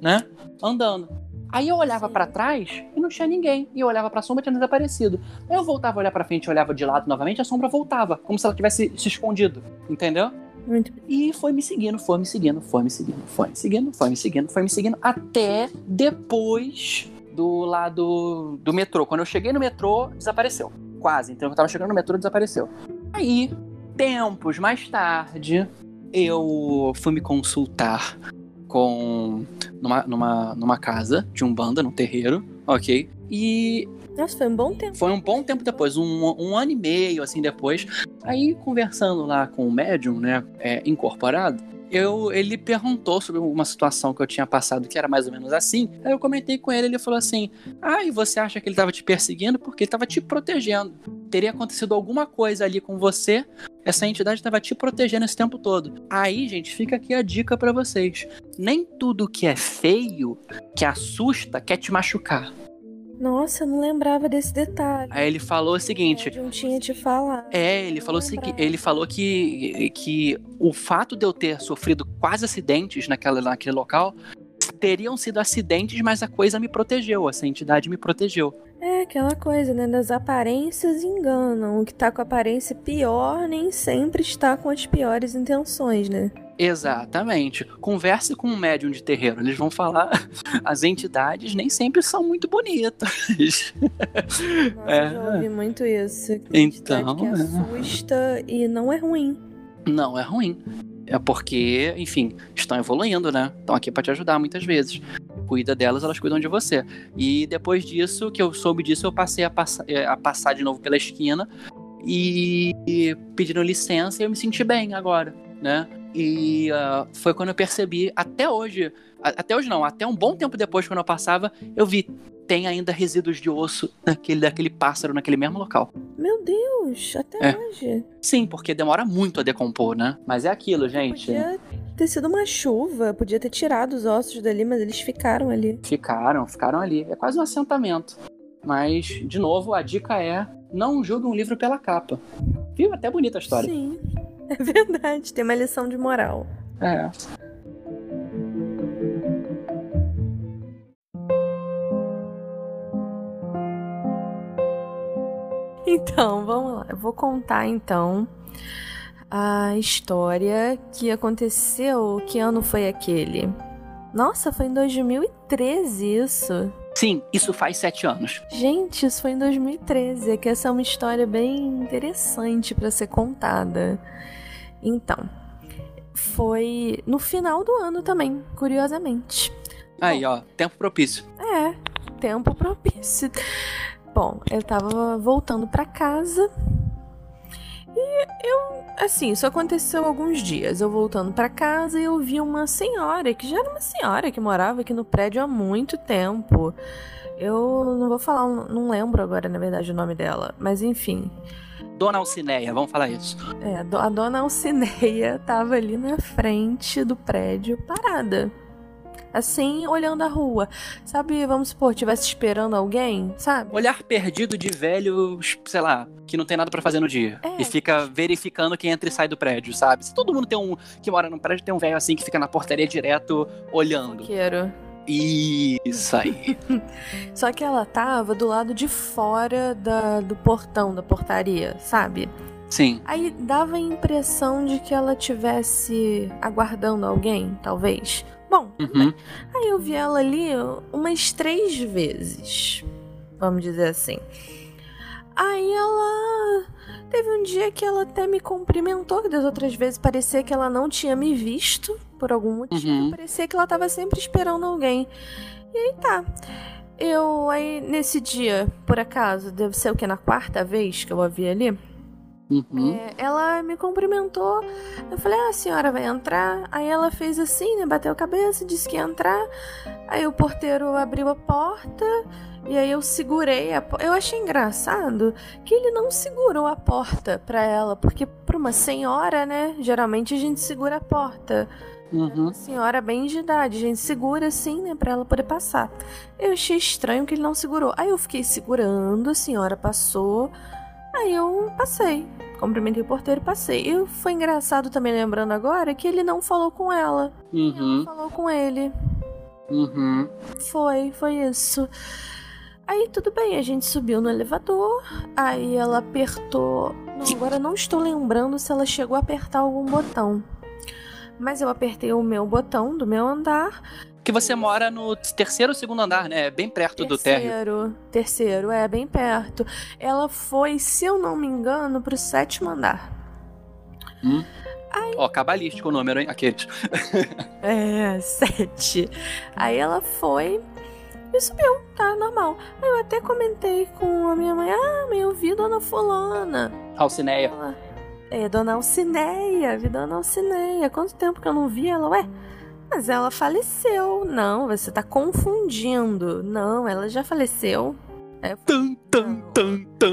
né? Andando. Aí eu olhava para trás e não tinha ninguém. E eu olhava pra sombra e tinha desaparecido. Aí eu voltava a olhar pra frente e olhava de lado novamente, a sombra voltava, como se ela tivesse se escondido. Entendeu? Muito E foi me seguindo, foi me seguindo, foi me seguindo, foi me seguindo, foi me seguindo, foi me seguindo, até depois do lado do metrô. Quando eu cheguei no metrô, desapareceu. Quase. Então eu tava chegando no metrô, desapareceu. Aí, tempos mais tarde, eu fui me consultar com numa, numa, numa casa de umbanda, num terreiro, ok? E Nossa, foi um bom tempo. foi um bom tempo depois, um, um ano e meio, assim, depois. Aí, conversando lá com o médium, né, é, incorporado, eu, ele perguntou sobre uma situação que eu tinha passado que era mais ou menos assim. Aí eu comentei com ele, ele falou assim: Ah, e você acha que ele estava te perseguindo porque ele estava te protegendo? Teria acontecido alguma coisa ali com você, essa entidade estava te protegendo esse tempo todo. Aí, gente, fica aqui a dica pra vocês: nem tudo que é feio, que assusta, quer te machucar. Nossa, eu não lembrava desse detalhe. Aí ele falou o seguinte: Eu não tinha te falado. É, ele falou, o segui- ele falou que, que o fato de eu ter sofrido quase acidentes naquela, naquele local teriam sido acidentes, mas a coisa me protegeu, essa entidade me protegeu. É aquela coisa, né? Das aparências enganam. O que tá com aparência pior nem sempre está com as piores intenções, né? Exatamente. Converse com um médium de terreiro, eles vão falar. As entidades nem sempre são muito bonitas. Nossa, É. eu já ouvi muito isso. Tem Então, que é. assusta e não é ruim. Não é ruim. É porque, enfim, estão evoluindo, né? Estão aqui pra te ajudar muitas vezes. Cuida delas, elas cuidam de você. E depois disso, que eu soube disso, eu passei a, passa- eh, a passar de novo pela esquina e e pedindo licença e eu me senti bem agora, né? E ah, foi quando eu percebi, até hoje, até hoje não, até um bom tempo depois, quando eu passava, eu vi, tem ainda resíduos de osso daquele, daquele pássaro naquele mesmo local. Meu Deus, até É. hoje. Sim, porque demora muito a decompor, né? Mas é aquilo, gente. Podia ter sido uma chuva, podia ter tirado os ossos dali, mas eles ficaram ali. Ficaram, ficaram ali. É quase um assentamento. Mas, de novo, a dica é: não julgue um livro pela capa. Viu? Até bonita a história. Sim, é verdade. Tem uma lição de moral. É. Então, vamos lá. Eu vou contar então a história que aconteceu. Que ano foi aquele? Nossa, foi em 2013 isso. Sim, isso faz sete anos. Gente, isso foi em 2013. É que essa é uma história bem interessante para ser contada. Então, foi no final do ano também, curiosamente. Aí, ó, tempo propício. É, tempo propício. Bom, eu tava voltando pra casa e eu, assim, isso aconteceu alguns dias. Eu voltando pra casa e eu vi uma senhora, que já era uma senhora que morava aqui no prédio há muito tempo. Eu não vou falar, não lembro agora, na verdade, o nome dela, mas enfim. Dona Alcineia, vamos falar isso. É, a do- a dona Alcineia tava ali na frente do prédio, parada. Assim, olhando a rua. Sabe, vamos supor, tivesse esperando alguém, sabe? Olhar perdido de velho, sei lá, que não tem nada pra fazer no dia. É. E fica verificando quem entra e sai do prédio, sabe? Se todo mundo tem um que mora num prédio, tem um velho assim que fica na portaria direto olhando. Fofoqueiro. Isso aí. Só que ela tava do lado de fora da, do portão, da portaria, sabe? Sim. Aí dava a impressão de que ela tivesse aguardando alguém, talvez. Bom, Uhum. aí eu vi ela ali umas três vezes, vamos dizer assim. Aí ela. Teve um dia que ela até me cumprimentou, que das outras vezes parecia que ela não tinha me visto, por algum motivo. Uhum. Parecia que ela tava sempre esperando alguém. E aí tá. Eu, aí, nesse dia, por acaso, deve ser o que? Na quarta vez que eu a vi ali? Uhum. É, ela me cumprimentou. Eu falei, ah, a senhora vai entrar? Aí ela fez assim, né? Bateu a cabeça, disse que ia entrar. Aí o porteiro abriu a porta. E aí eu segurei a porta. Eu achei engraçado que ele não segurou a porta pra ela. Porque pra uma senhora, né? Geralmente a gente segura a porta. Uhum. Senhora bem de idade. A gente segura assim, né? Pra ela poder passar. Eu achei estranho que ele não segurou. Aí eu fiquei segurando, a senhora passou. Aí eu passei. Cumprimentei o porteiro e passei. E foi engraçado também, lembrando agora, que ele não falou com ela. Ela Uhum. falou com ele. Uhum. Foi, foi isso. Aí tudo bem, a gente subiu no elevador. Aí ela apertou. Não, agora eu não estou lembrando se ela chegou a apertar algum botão. Mas eu apertei o meu botão do meu andar. Que você mora no terceiro ou segundo andar, né? Bem perto do térreo. Terceiro, terceiro, é, bem perto. Ela foi, se eu não me engano, pro sétimo andar. Ó, cabalístico o número, hein? Aqueles. É, sete. Aí ela foi e subiu, tá normal. Aí eu até comentei com a minha mãe: Ah, mãe, eu vi Dona Fulana. Alcineia. Ela, é, Dona Alcineia, vi Dona Alcineia. Quanto tempo que eu não vi ela? Ué, mas ela faleceu. Não, você tá confundindo. Não, ela já faleceu. Tum, tum, tum, tum.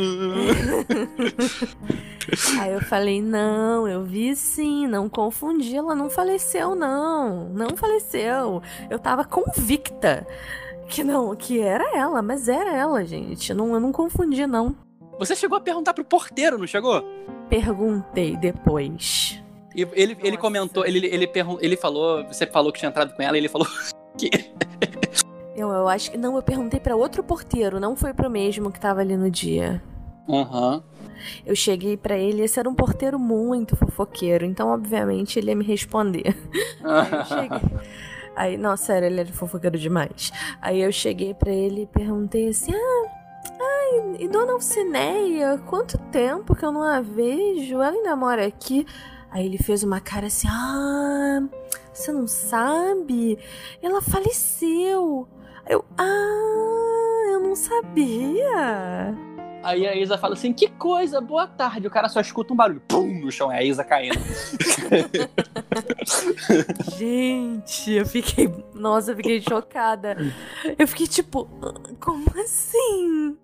Aí eu falei, não, eu vi sim, não confundi, ela não faleceu, não. Não faleceu. Eu tava convicta que não, que era ela, mas era ela, gente. Não, eu não confundi, não. Você chegou a perguntar pro porteiro, não chegou? Perguntei depois. E ele, ele comentou, ele, ele, pergun- ele falou, você falou que tinha entrado com ela, e ele falou que. Eu, eu acho que. Não, eu perguntei pra outro porteiro, não foi pro mesmo que tava ali no dia. Aham. Eu cheguei pra ele, esse era um porteiro muito fofoqueiro, então obviamente ele ia me responder. Aí eu cheguei. Aí, não, sério, ele era fofoqueiro demais. Aí eu cheguei pra ele e perguntei assim: Ah, e dona Alcineia, quanto tempo que eu não a vejo? Ela ainda mora aqui. Aí ele fez uma cara assim: Ah, você não sabe? Ela faleceu. Eu, ah, eu não sabia. Aí a Isa fala assim: que coisa, boa tarde. O cara só escuta um barulho, pum, no chão, é a Isa caindo. Gente, eu fiquei. Nossa, eu fiquei chocada. Eu fiquei tipo, como assim?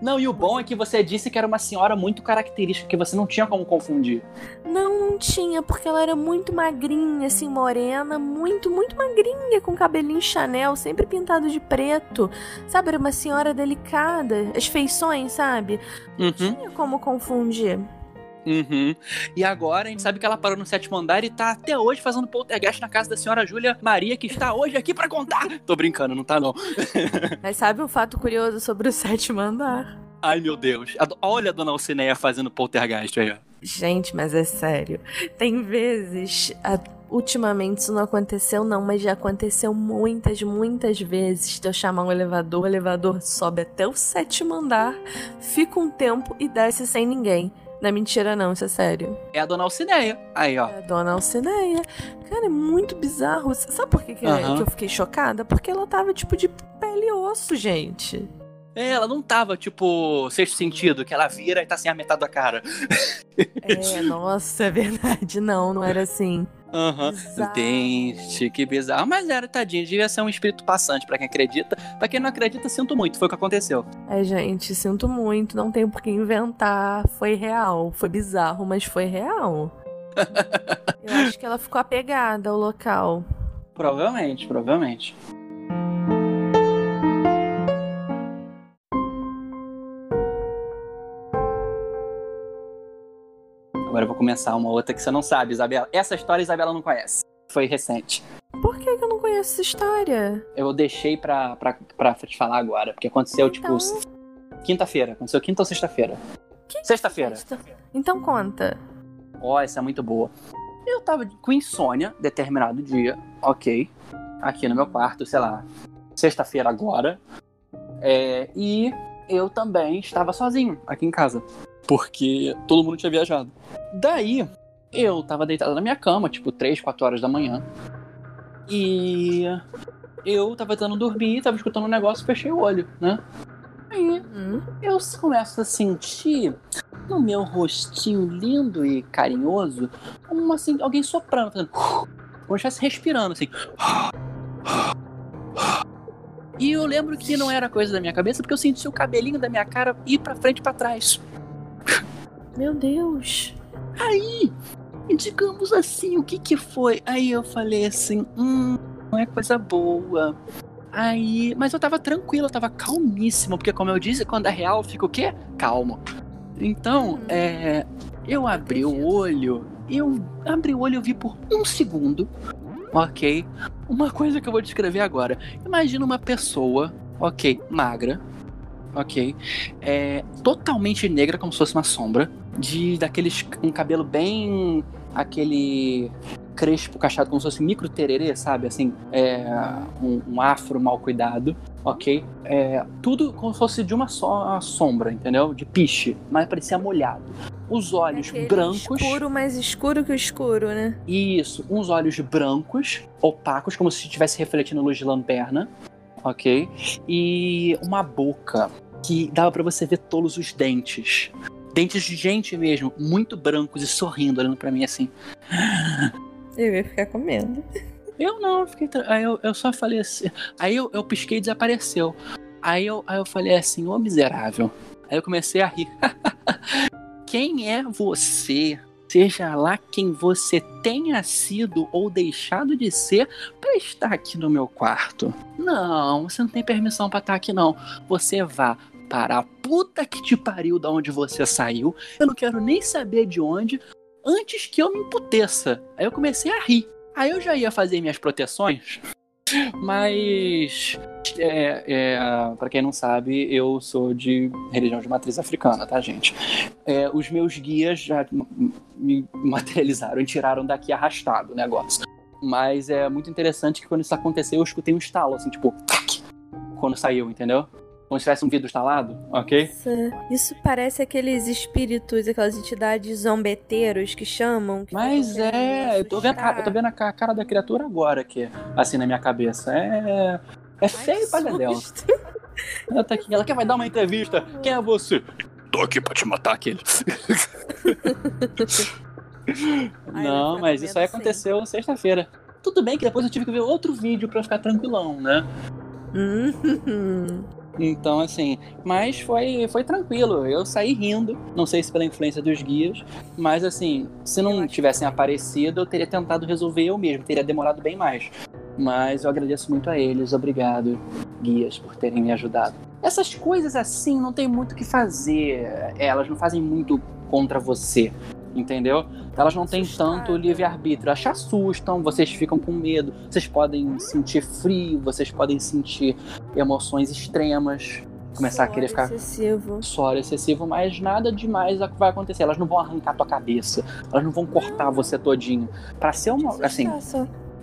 não, e o bom é que você disse que era uma senhora muito característica, que você não tinha como confundir. Não, não tinha, porque ela era muito magrinha, assim, morena, muito, muito magrinha, com cabelinho Chanel, sempre pintado de preto. Sabe, era uma senhora delicada, as feições, sabe? Não Uhum, tinha como confundir. uhum. E agora a gente sabe que ela parou no sétimo andar e tá até hoje fazendo poltergeist na casa da senhora Júlia Maria, que está hoje aqui pra contar. Tô brincando, não tá não. Mas sabe um fato curioso sobre o sétimo andar? Ai, meu Deus. Olha a dona Alcineia fazendo poltergeist aí, ó. Gente, mas é sério. Tem vezes. a- Ultimamente isso não aconteceu, não, mas já aconteceu muitas, muitas vezes de eu chamar um elevador, o elevador sobe até o sétimo andar, fica um tempo e desce sem ninguém. Não é mentira, não, isso é sério. É a dona Alcineia. Aí, ó. É a dona Alcineia. Cara, é muito bizarro. Sabe por que, que, Aham. que eu fiquei chocada? Porque ela tava tipo de pele e osso, gente. É, ela não tava, tipo, sexto sentido, que ela vira e tá sem a metade da cara. É, nossa, é verdade. Não, não era assim. Aham. Bizarro. Gente, que bizarro. Mas era, tadinho, devia ser um espírito passante pra quem acredita. Pra quem não acredita, sinto muito, foi o que aconteceu. É, gente, sinto muito, não tenho por que inventar. Foi real, foi bizarro, mas foi real. Eu acho que ela ficou apegada ao local. Provavelmente, provavelmente. Agora eu vou começar uma outra que você não sabe, Isabela. Essa história a Isabela não conhece. Foi recente. Por que, que eu não conheço essa história? Eu deixei pra, pra, pra te falar agora, porque aconteceu, tipo, Então. quinta-feira. Aconteceu quinta ou sexta-feira? Sexta-feira. Então conta. Ó, essa é muito boa. Eu tava com insônia determinado dia, ok. Aqui no meu quarto, sei lá, sexta-feira agora. É, e eu também estava sozinho aqui em casa. Porque todo mundo tinha viajado. Daí, eu tava deitado na minha cama, tipo 3, 4 horas da manhã. E eu tava tentando dormir, tava escutando um negócio, fechei o olho, né? Aí Hum, eu começo a sentir no meu rostinho lindo e carinhoso uma, assim, alguém soprando, fazendo como se estivesse respirando assim. E eu lembro que não era coisa da minha cabeça porque eu senti o cabelinho da minha cara ir pra frente e pra trás. Meu Deus. Aí, digamos assim, o que que foi? Aí eu falei assim, hum, não é coisa boa. Aí, mas eu tava tranquilo, eu tava calmíssimo, porque como eu disse, quando é real, fica o quê? Calmo. Então, Hum. é, eu abri o olho, eu abri o olho e eu vi por um segundo, ok? Uma coisa que eu vou descrever agora. Imagina uma pessoa, ok, magra, ok, é, totalmente negra, como se fosse uma sombra, de daqueles um cabelo bem aquele crespo cachado como se fosse micro tererê, sabe? Assim, é, um, um afro mal cuidado, ok? É, tudo como se fosse de uma só sombra, entendeu? De piche, mas parecia molhado. Os olhos Aquele brancos. Escuro, mais escuro que o escuro, né? Isso, uns olhos brancos, opacos, como se estivesse refletindo luz de lanterna, ok? E uma boca que dava pra você ver todos os dentes. Dentes de gente mesmo, muito brancos e sorrindo, olhando pra mim assim. Eu ia ficar com medo. Eu não, eu fiquei. Aí eu, eu só falei assim. Aí eu, eu pisquei e desapareceu. Aí eu, aí eu falei assim, ô miserável. Aí eu comecei a rir. quem é você? Seja lá quem você tenha sido ou deixado de ser para estar aqui no meu quarto. Não, você não tem permissão para estar aqui não. Você vá para a puta que te pariu da onde você saiu. Eu não quero nem saber de onde antes que eu me emputeça. Aí eu comecei a rir. Aí eu já ia fazer minhas proteções, mas é, é, para quem não sabe, eu sou de religião de matriz africana, tá, gente? É, os meus guias já me materializaram e tiraram daqui arrastado o negócio. Mas é muito interessante que quando isso aconteceu, eu escutei um estalo, assim, tipo, quando saiu, entendeu? Como se tivesse um vidro instalado, ok? Nossa, isso parece aqueles espíritos, aquelas entidades zombeteiros que chamam. que Mas é, eu tô vendo, a cara- eu tô vendo a ca- cara da criatura agora aqui, assim na minha cabeça. É. É feio pra susto. Ela tá aqui, ela quer vai dar uma entrevista. Quem é você? Tô aqui pra te matar, aquele. Não, mas isso aí aconteceu sexta-feira. Tudo bem que depois eu tive que ver outro vídeo pra ficar tranquilão, né? Então, assim, mas foi, foi tranquilo. Eu saí rindo, não sei se pela influência dos guias, mas assim, se não tivessem aparecido, eu teria tentado resolver eu mesmo, teria demorado bem mais. Mas eu agradeço muito a eles, obrigado, guias, por terem me ajudado. Essas coisas assim não tem muito o que fazer, elas não fazem muito contra você, entendeu? Elas não têm tanto livre-arbítrio, elas te assustam, vocês ficam com medo, vocês podem sentir frio, vocês podem sentir emoções extremas, começar a querer suor ficar excessivo. suor excessivo, mas nada demais vai acontecer. Elas não vão arrancar tua cabeça, elas não vão cortar você todinho. Pra ser uma, assim.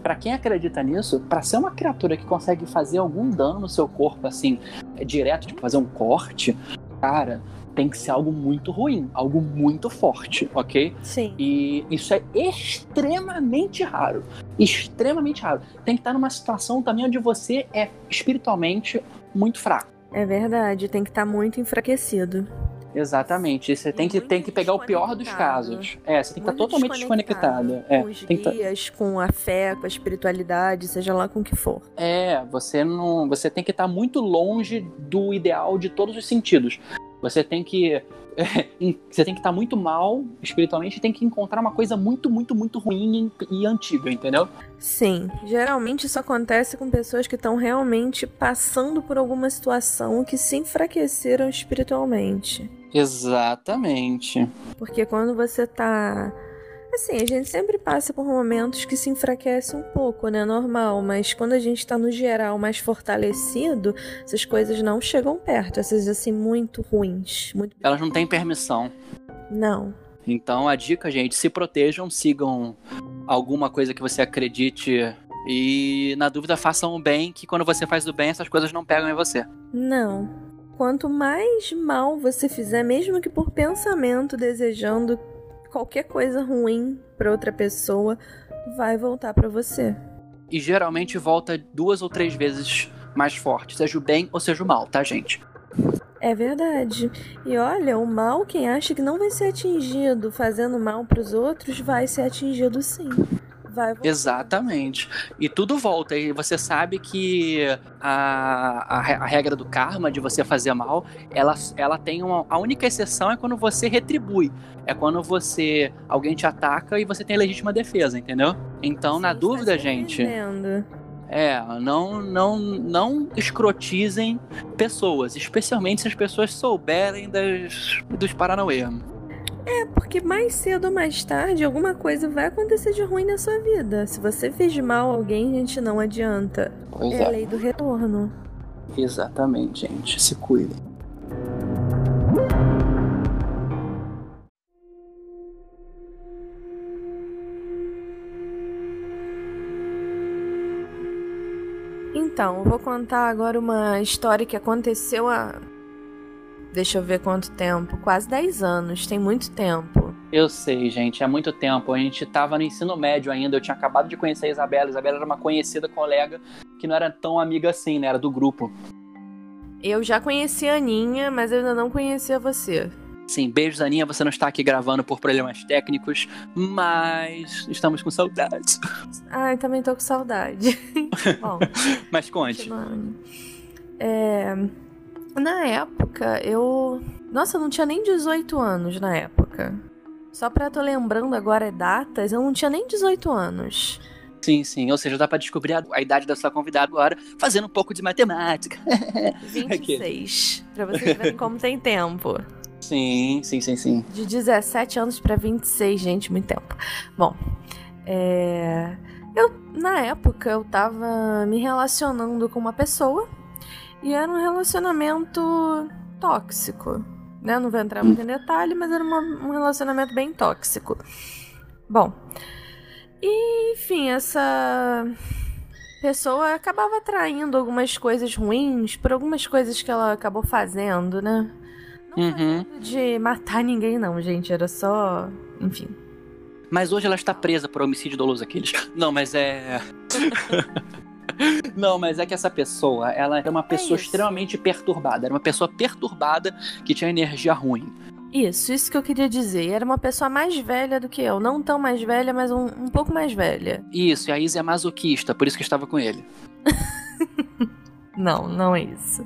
Pra quem acredita nisso, pra ser uma criatura que consegue fazer algum dano no seu corpo, assim, é direto, tipo fazer um corte, cara, tem que ser algo muito ruim, algo muito forte, ok? Sim. E isso é extremamente raro. Extremamente raro. Tem que estar numa situação também onde você é espiritualmente muito fraco. É verdade, tem que estar muito enfraquecido. Exatamente. Você tem que, tem que pegar o pior dos casos. É, você tem que estar Muito totalmente desconectada. É, Com os tem tá- com a fé, com a espiritualidade, seja lá com o que for. É, você não, você tem que estar muito longe do ideal de todos os sentidos. Você tem que você tem que estar muito mal espiritualmente e tem que encontrar uma coisa muito, muito, muito ruim e, e antiga, entendeu? Sim, geralmente isso acontece com pessoas que estão realmente passando por alguma situação que se enfraqueceram espiritualmente. Exatamente. Porque quando você tá. Assim, a gente sempre passa por momentos que se enfraquece um pouco, né? Normal, mas quando a gente tá no geral mais fortalecido, essas coisas não chegam perto, essas assim, muito ruins. Muito. Elas não têm permissão. Não. Então a dica, gente, se protejam, sigam alguma coisa que você acredite e na dúvida façam o bem, que quando você faz o bem essas coisas não pegam em você. Não. quanto mais mal você fizer, mesmo que por pensamento, desejando qualquer coisa ruim para outra pessoa, vai voltar para você. E geralmente volta duas ou três vezes mais forte, seja o bem ou seja o mal, tá, gente? É verdade. E olha, o mal, quem acha que não vai ser atingido fazendo mal para os outros, vai ser atingido sim. Vai voltar. Exatamente. E tudo volta. E você sabe que a, a, a regra do karma, de você fazer mal, ela, ela tem uma. A única exceção é quando você retribui. É quando você. Alguém te ataca e você tem legítima defesa, entendeu? Então, Sim, na tá dúvida, gente. defendendo. É, não, não, não escrotizem pessoas, especialmente se as pessoas souberem das, dos Paranauê. É, porque mais cedo ou mais tarde alguma coisa vai acontecer de ruim na sua vida. Se você fez mal a alguém, gente, não adianta. Pois É a lei do retorno. Exatamente, gente. Se cuidem. Então, eu vou contar agora uma história que aconteceu há. Deixa eu ver quanto tempo. Quase 10 anos, tem muito tempo. Eu sei, gente, há muito tempo. A gente tava no ensino médio ainda. Eu tinha acabado de conhecer a Isabela. A Isabela era uma conhecida colega que não era tão amiga assim, né? Era do grupo. Eu já conheci a Aninha, mas eu ainda não conhecia você. Sim, beijos, Aninha. Você não está aqui gravando por problemas técnicos, mas estamos com saudades. Ai, também tô com saudade. Bom, Mas conte. É, na época, eu. Nossa, eu não tinha nem 18 anos na época. Só pra tô lembrando agora datas, eu não tinha nem 18 anos. Sim, sim. Ou seja, dá pra descobrir a, a idade da sua convidada agora fazendo um pouco de matemática. 26. pra vocês verem como tem tempo. sim, sim, sim, sim. De 17 anos pra 26, gente, muito tempo. Bom, é... eu na época eu tava me relacionando com uma pessoa e era um relacionamento tóxico, né? Não vou entrar muito em detalhe, mas era uma- um relacionamento bem tóxico. Bom, e, enfim, essa pessoa acabava atraindo algumas coisas ruins por algumas coisas que ela acabou fazendo, né? Não Uhum. de matar ninguém, não, gente. Era só. Enfim. Mas hoje ela está presa por homicídio doloso aqueles. Não, mas é. Não, mas é que essa pessoa, ela era uma pessoa isso. extremamente perturbada. Era uma pessoa perturbada que tinha energia ruim. Isso, isso que eu queria dizer. Era uma pessoa mais velha do que eu. Não tão mais velha, mas um, um pouco mais velha. Isso, e a Isa é masoquista, por isso que estava com ele. Não, não é isso.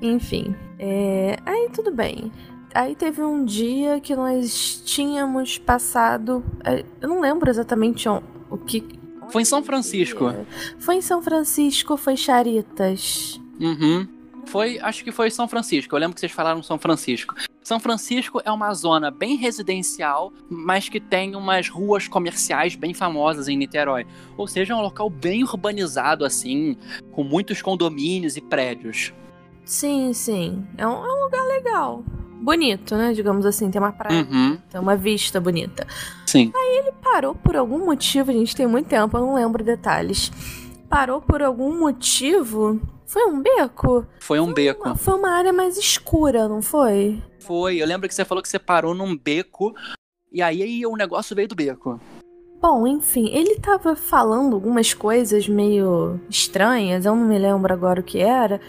Enfim. é, Aí tudo bem. Aí teve um dia que nós tínhamos passado. é, Eu não lembro exatamente o que. Foi em São Francisco. Foi em São Francisco, foi Charitas. Uhum. Foi, acho que foi São Francisco. Eu lembro que vocês falaram São Francisco. São Francisco é uma zona bem residencial, mas que tem umas ruas comerciais bem famosas em Niterói. Ou seja, é um local bem urbanizado, assim, com muitos condomínios e prédios. Sim, sim. É um, é um lugar legal. Bonito, né? Digamos assim, tem uma praia, Uhum. tem uma vista bonita. Sim. Parou por algum motivo, a gente tem muito tempo, eu não lembro detalhes. Parou por algum motivo. Foi um beco? Foi um beco. Uma- Foi uma área mais escura, não foi? Foi. Eu lembro que você falou que você parou num beco. E aí o negócio veio do beco. Bom, enfim, ele tava falando algumas coisas meio estranhas, eu não me lembro agora o que era.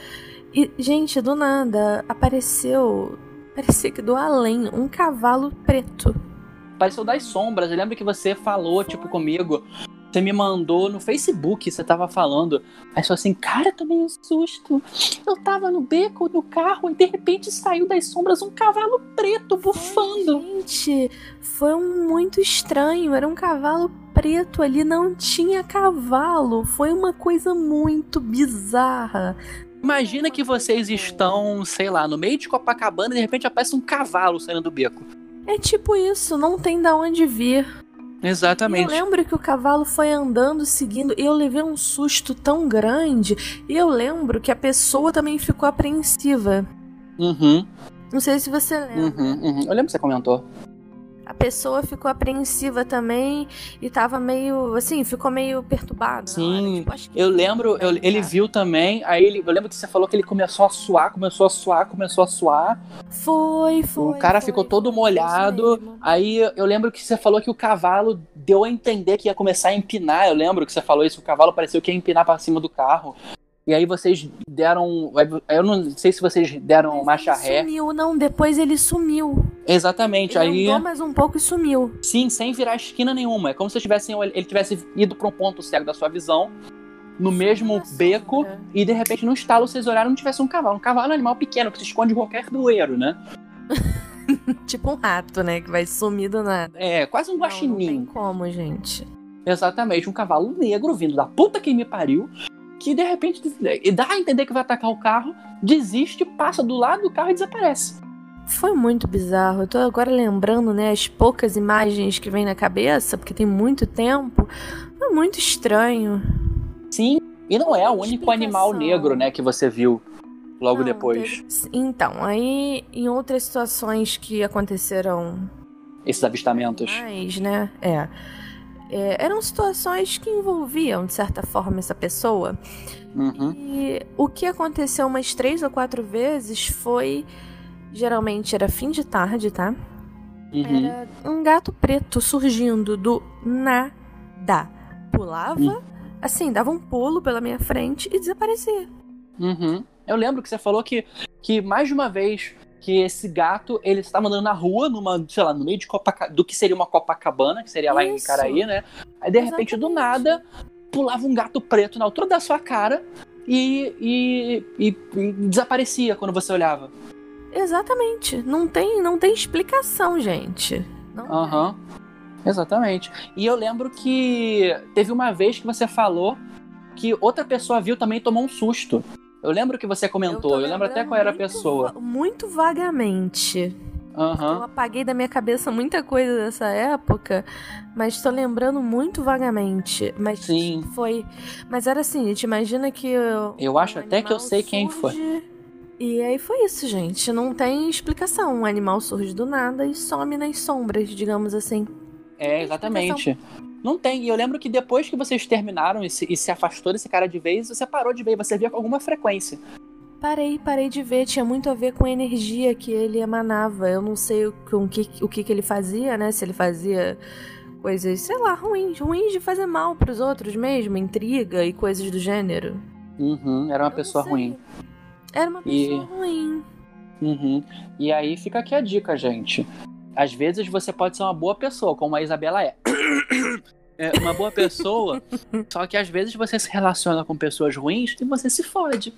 E, gente, do nada apareceu. Parecia que do além, um cavalo preto. Pareceu das sombras. Eu lembro que você falou, tipo, comigo. Você me mandou no Facebook, você tava falando. Aí falou assim, cara, tomei um susto. Eu tava no beco, no carro, e de repente saiu das sombras um cavalo preto bufando. Gente, foi um muito estranho. Era um cavalo preto ali, não tinha cavalo. Foi uma coisa muito bizarra. Imagina que vocês estão, sei lá, no meio de Copacabana e de repente aparece um cavalo saindo do beco. É tipo isso, não tem da onde vir. E Eu Exatamente. lembro que o cavalo foi andando, seguindo, e eu levei um susto tão grande. E eu lembro que a pessoa também ficou apreensiva. Uhum, Não sei se você lembra. uhum, uhum. Eu lembro que você comentou. A pessoa ficou apreensiva também e tava meio, assim, ficou meio perturbado. Sim, tipo, eu lembro, eu, ele viu também, aí ele, eu lembro que você falou que ele começou a suar, começou a suar, começou a suar. Foi, foi. O cara foi, ficou todo molhado. Aí eu lembro que você falou que o cavalo deu a entender que ia começar a empinar. Eu lembro que você falou isso, o cavalo pareceu que ia empinar para cima do carro. E aí vocês deram. Eu não sei se vocês deram Mas marcha ele ré. Sumiu, não, depois ele sumiu. Exatamente. Ele aí. andou mais um pouco e sumiu. Sim, sem virar esquina nenhuma. É como se tivessem, ele tivesse ido para um ponto cego da sua visão, no mesmo Nossa, beco, cara. e de repente no estalo vocês olharam e não tivesse um cavalo. Um cavalo é um animal pequeno que se esconde em qualquer doeiro, né? Tipo um rato, né? Que vai sumir do nada. É, quase um Não, não tem guaxinim. como, gente. Exatamente, um cavalo negro vindo da puta que me pariu, que de repente e dá a entender que vai atacar o carro, desiste, passa do lado do carro e desaparece. Foi muito bizarro. Eu tô agora lembrando, né, as poucas imagens que vem na cabeça, porque tem muito tempo. Foi muito estranho. Sim, e não é o único animal negro, né, que você viu logo Não, depois. teve- Então, aí em outras situações que aconteceram Esses avistamentos. mais, né? É. É, eram situações que envolviam, de certa forma, essa pessoa. Uhum. E o que aconteceu umas três ou quatro vezes foi. Geralmente era fim de tarde, tá? Uhum. Era um gato preto surgindo do nada. Pulava, Hum. assim, dava um pulo pela minha frente e desaparecia. Uhum. Eu lembro que você falou que, que mais de uma vez que esse gato, ele estava andando na rua, numa, sei lá, no meio de Copaca- do que seria uma Copacabana, que seria lá em Isso. Caraí, né? Aí de repente, do Exatamente. nada, pulava um gato preto na altura da sua cara e, e, e- e desaparecia quando você olhava. Exatamente. Não tem, não tem explicação, gente. Aham. Exatamente. E eu lembro que teve uma vez que você falou que outra pessoa viu também e tomou um susto. Eu lembro que você comentou, tô eu, lembro até qual era a pessoa. va- Muito vagamente. Eu Aham. apaguei da minha cabeça muita coisa dessa época, mas tô lembrando muito vagamente. Mas Sim. foi. Mas era assim, gente, imagina que. o- Eu acho um até que eu sei quem foi. E aí foi isso, gente. Não tem explicação. Um animal surge do nada e some nas sombras, digamos assim. É, exatamente. Não tem. E eu lembro que depois que vocês terminaram e se, e se afastou desse cara de vez, você parou de ver, você via com alguma frequência. Parei, parei de ver. Tinha muito a ver com a energia que ele emanava. Eu não sei o, com que, o que, que ele fazia, né? Se ele fazia coisas, sei lá, ruins. Ruins de fazer mal pros outros mesmo. Intriga e coisas do gênero. Uhum, era uma Eu pessoa ruim. Era uma E- pessoa ruim. Uhum. E aí fica aqui a dica, gente. Às vezes você pode ser uma boa pessoa, como a Isabela é. É uma boa pessoa, só que às vezes você se relaciona com pessoas ruins e você se fode.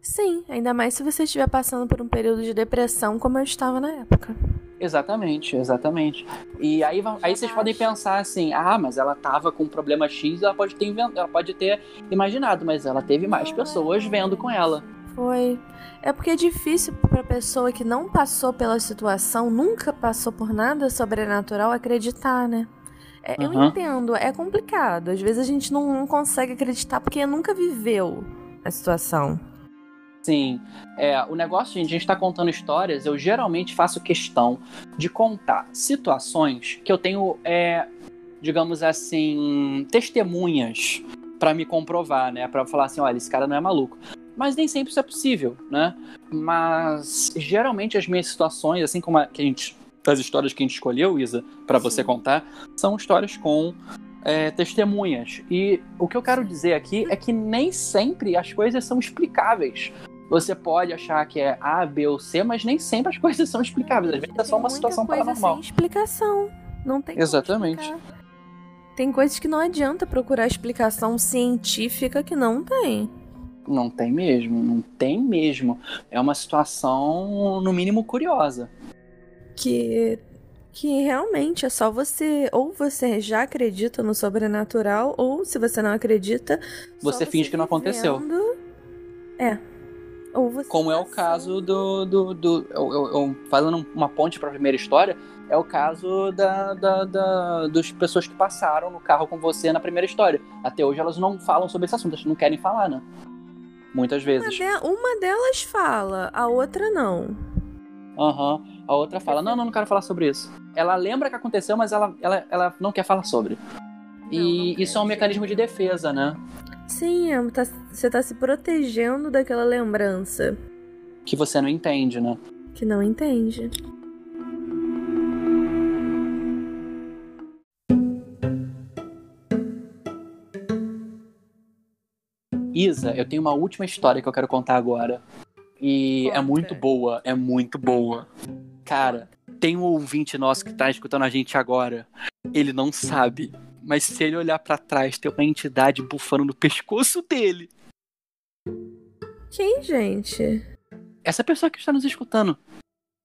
Sim, ainda mais se você estiver passando por um período de depressão como eu estava na época. Exatamente, exatamente. E aí, aí vocês podem pensar assim: ah, mas ela tava com um problema X, ela pode ter, ela pode ter imaginado, mas ela teve mais pessoas vendo com ela. Foi. É porque é difícil pra pessoa que não passou pela situação, nunca passou por nada sobrenatural, acreditar, né? É, Eu Aham. entendo, é complicado. Às vezes a gente não, não consegue acreditar porque nunca viveu a situação. Sim. É, o negócio, gente, a gente tá contando histórias, eu geralmente faço questão de contar situações que eu tenho, é, digamos assim, testemunhas pra me comprovar, né? Pra falar assim, olha, esse cara não é maluco. Mas nem sempre isso é possível, né? Mas geralmente as minhas situações, assim como a, que a gente, as histórias que a gente escolheu, Isa, pra você contar, são histórias com é, testemunhas. E o que eu quero dizer aqui é que nem sempre as coisas são explicáveis. Você pode achar que é A, B ou C, mas nem sempre as coisas são explicáveis. Às vezes é só uma situação coisa paranormal. sem explicação. Não tem Exatamente. Tem coisas que não adianta procurar explicação científica que não tem. Não tem mesmo, não tem mesmo. É uma situação, no mínimo, curiosa. Que que realmente é só você ou você já acredita no sobrenatural ou se você não acredita só Você finge que não aconteceu. É. Ou você Como é o caso do. do, do eu, eu- eu- fazendo uma ponte para a primeira história, é o caso da, da, da- das pessoas que passaram no carro com você na primeira história. Até hoje elas não falam sobre esse assunto, elas não querem falar, né? Muitas Uma, vezes. de- uma delas fala, a outra não. Aham. A outra fala: Não, não, não quero falar sobre isso. Ela lembra que aconteceu, mas ela, ela, ela não quer falar sobre. E não isso é um mecanismo de defesa, né? Sim, é, tá- você tá se protegendo daquela lembrança Que você não entende, né? que não entende. Isa, eu tenho uma última história que eu quero contar agora. E é Conta. muito boa, é muito boa. Cara, tem um ouvinte nosso que tá escutando a gente agora. Ele não sabe, mas se ele olhar pra trás, tem uma entidade bufando no pescoço dele. Quem, gente? Essa pessoa que está nos escutando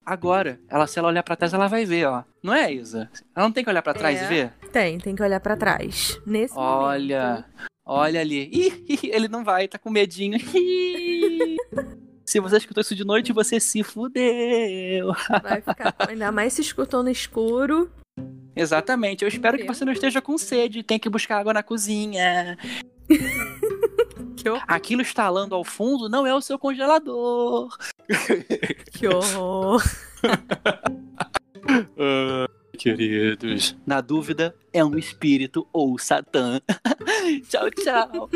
agora, ela se ela olhar pra trás, ela vai ver, ó. Não é, Isa? Ela não tem que olhar pra trás É. e ver? Tem, tem que olhar pra trás. Nesse Olha, momento. olha ali. Ih, ele não vai, tá com medinho. Se você escutou isso de noite, você se fudeu. Vai ficar. Ainda mais se escutou no escuro. Exatamente. Eu espero que você não esteja com sede. Tem que buscar água na cozinha. Que horror. Aquilo estalando ao fundo não é o seu congelador. Que horror. Queridos. Na dúvida, é um espírito ou Satã. tchau, tchau.